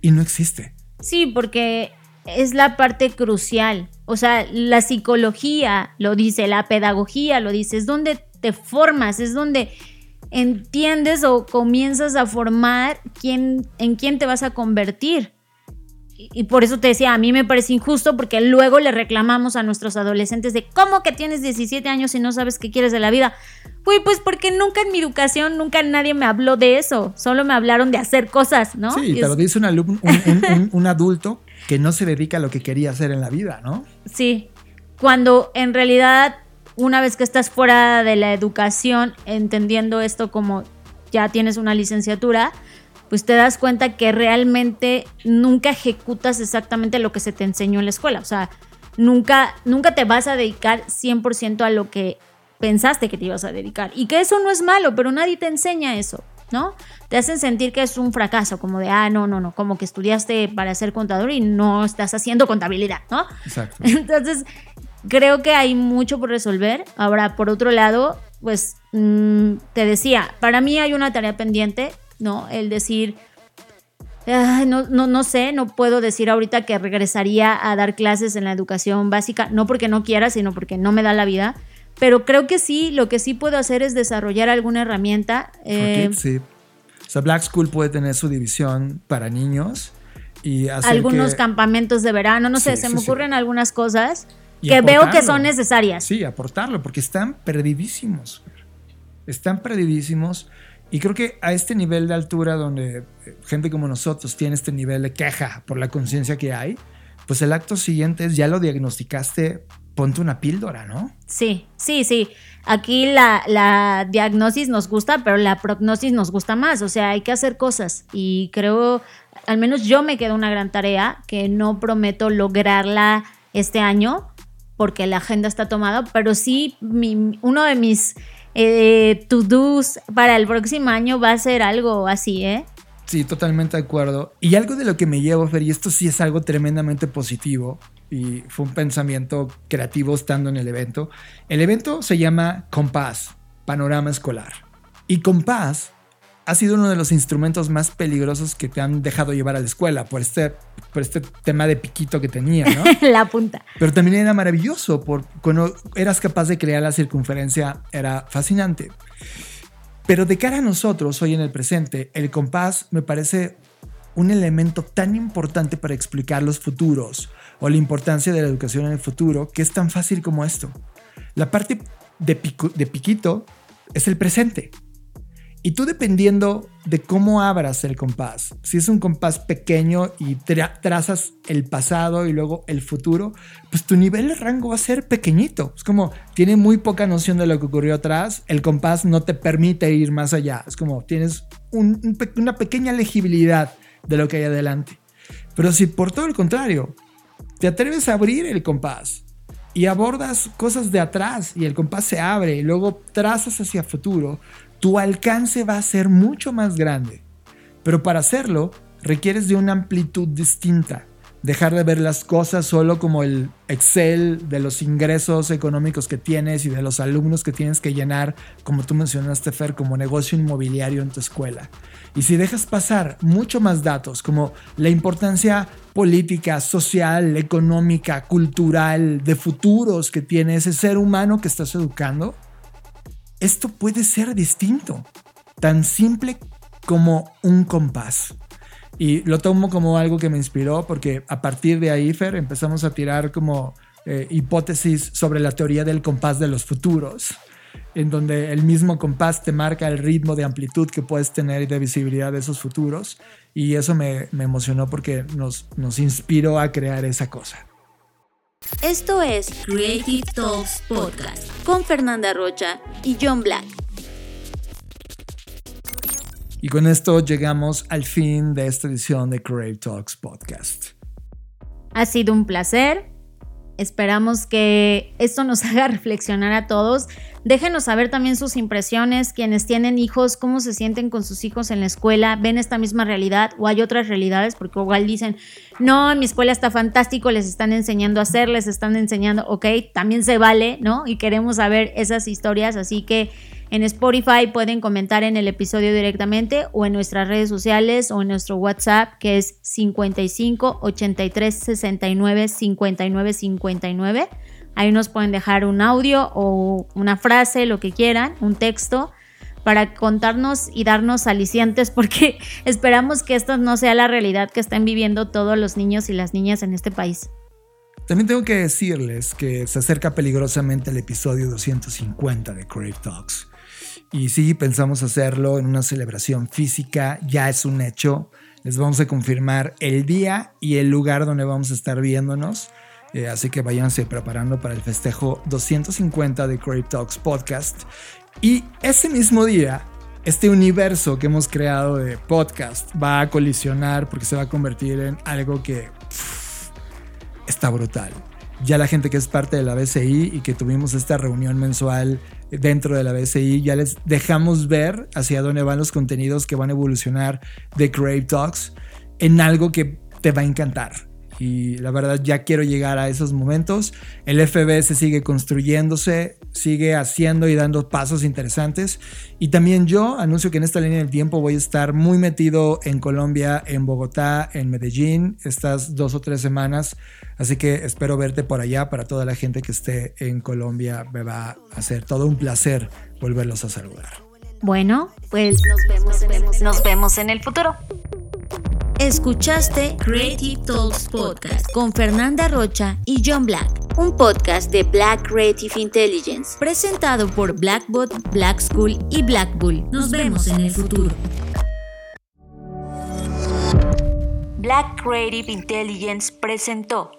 Speaker 4: Y no existe.
Speaker 3: Sí, porque es la parte crucial. O sea, la psicología lo dice, la pedagogía lo dice, es donde te formas, es donde entiendes o comienzas a formar quién, en quién te vas a convertir y por eso te decía, a mí me parece injusto porque luego le reclamamos a nuestros adolescentes de cómo que tienes 17 años y no sabes qué quieres de la vida. Uy, pues porque nunca en mi educación, nunca nadie me habló de eso, solo me hablaron de hacer cosas, ¿no?
Speaker 4: Sí, te lo dice un, un, adulto que no se dedica a lo que quería hacer en la vida, ¿no?
Speaker 3: Sí, cuando en realidad una vez que estás fuera de la educación, entendiendo esto como ya tienes una licenciatura, pues te das cuenta que realmente nunca ejecutas exactamente lo que se te enseñó en la escuela. O sea, nunca, nunca te vas a dedicar 100% a lo que pensaste que te ibas a dedicar. Y que eso no es malo, pero nadie te enseña eso, ¿no? Te hacen sentir que es un fracaso, como de, ah, no, no, no, como que estudiaste para ser contador y no estás haciendo contabilidad, ¿no? Exacto. Entonces, creo que hay mucho por resolver. Ahora, por otro lado, pues mm, te decía, para mí hay una tarea pendiente ¿no? El decir, no, no, no sé, no puedo decir ahorita que regresaría a dar clases en la educación básica, no porque no quiera, sino porque no me da la vida. Pero creo que sí, lo que sí puedo hacer es desarrollar alguna herramienta.
Speaker 4: Eh, sí. O sea, Black School puede tener su división para niños y hacer
Speaker 3: algunos campamentos de verano, no sé, se me ocurren algunas cosas que veo que son necesarias.
Speaker 4: Sí, aportarlo, porque están perdidísimos. Están perdidísimos. Y creo que a este nivel de altura donde eh, gente como nosotros tiene este nivel de queja por la conciencia que hay, pues el acto siguiente es ya lo diagnosticaste, ponte una píldora, ¿no?
Speaker 3: Sí, sí, sí. Aquí la, la diagnosis nos gusta, pero la prognosis nos gusta más. O sea, hay que hacer cosas. Y creo, al menos yo me quedo una gran tarea que no prometo lograrla este año porque la agenda está tomada, pero sí uno de mis eh, to-dos para el próximo año va a ser algo así, ¿eh?
Speaker 4: Sí, totalmente de acuerdo. Y algo de lo que me llevo, Fer, y esto sí es algo tremendamente positivo, y fue un pensamiento creativo estando en el evento. El evento se llama Compás, Panorama Escolar. Y Compás ha sido uno de los instrumentos más peligrosos que te han dejado llevar a la escuela por este, por este tema de piquito que tenía, ¿no?
Speaker 3: la punta.
Speaker 4: Pero también era maravilloso, por, cuando eras capaz de crear la circunferencia era fascinante. Pero de cara a nosotros, hoy en el presente, el compás me parece un elemento tan importante para explicar los futuros o la importancia de la educación en el futuro que es tan fácil como esto. La parte de, piquito es el presente Y tú dependiendo de cómo abras el compás, si es un compás pequeño y trazas el pasado y luego el futuro, pues tu nivel de rango va a ser pequeñito. Es como, tiene muy poca noción de lo que ocurrió atrás, el compás no te permite ir más allá. Es como, tienes una pequeña legibilidad de lo que hay adelante. Pero si por todo el contrario, te atreves a abrir el compás y abordas cosas de atrás y el compás se abre y luego trazas hacia futuro, tu alcance va a ser mucho más grande. Pero para hacerlo, requieres de una amplitud distinta. Dejar de ver las cosas solo como el Excel de los ingresos económicos que tienes y de los alumnos que tienes que llenar, como tú mencionaste, Fer, como negocio inmobiliario en tu escuela. Y si dejas pasar mucho más datos, como la importancia política, social, económica, cultural, de futuros que tiene ese ser humano que estás educando, esto puede ser distinto, tan simple como un compás. Y lo tomo como algo que me inspiró porque a partir de ahí, Fer, empezamos a tirar como eh, hipótesis sobre la teoría del compás de los futuros, en donde el mismo compás te marca el ritmo de amplitud que puedes tener y de visibilidad de esos futuros. Y eso me, me emocionó porque nos, nos inspiró a crear esa cosa.
Speaker 2: Esto es Creative Talks Podcast con Fernanda Rocha y John Black.
Speaker 4: Y con esto llegamos al fin de esta edición de Creative Talks Podcast.
Speaker 3: Ha sido un placer. Esperamos que esto nos haga reflexionar a todos. Déjenos saber también sus impresiones, quienes tienen hijos, cómo se sienten con sus hijos en la escuela, ven esta misma realidad o hay otras realidades, porque igual dicen, no, mi escuela está fantástico, les están enseñando a hacer, les están enseñando, ok, también se vale, ¿no? Y queremos saber esas historias, así que en Spotify pueden comentar en el episodio directamente o en nuestras redes sociales o en nuestro WhatsApp que es 55 83 69 59 59. Ahí nos pueden dejar un audio o una frase, lo que quieran, un texto para contarnos y darnos alicientes porque esperamos que esta no sea la realidad que están viviendo todos los niños y las niñas en este país.
Speaker 4: También tengo que decirles que se acerca peligrosamente el episodio 250 de Crave Talks. Y sí, pensamos hacerlo en una celebración física, ya es un hecho. Les vamos a confirmar el día y el lugar donde vamos a estar viéndonos. Eh, así que váyanse preparando para el festejo 250 de Crave Talks Podcast. Y ese mismo día, este universo que hemos creado de podcast va a colisionar porque se va a convertir en algo que está brutal. Ya la gente que es parte de la BCI y que tuvimos esta reunión mensual dentro de la BCI. Ya les dejamos ver hacia dónde van los contenidos que van a evolucionar de Crave Talks en algo que te va a encantar y la verdad ya quiero llegar a esos momentos. El FBS sigue construyéndose, sigue haciendo y dando pasos interesantes. Y también yo anuncio que en esta línea del tiempo voy a estar muy metido en Colombia, en Bogotá, en Medellín, estas dos o tres semanas. Así que espero verte por allá para toda la gente que esté en Colombia. Me va a hacer todo un placer volverlos a saludar.
Speaker 3: Bueno, pues nos vemos, nos vemos en el futuro.
Speaker 2: Escuchaste Creative Talks Podcast con Fernanda Rocha y John Black, un podcast de Black Creative Intelligence, presentado por Blackbot, Black School y Black Bull. Nos vemos en el futuro. Black Creative Intelligence presentó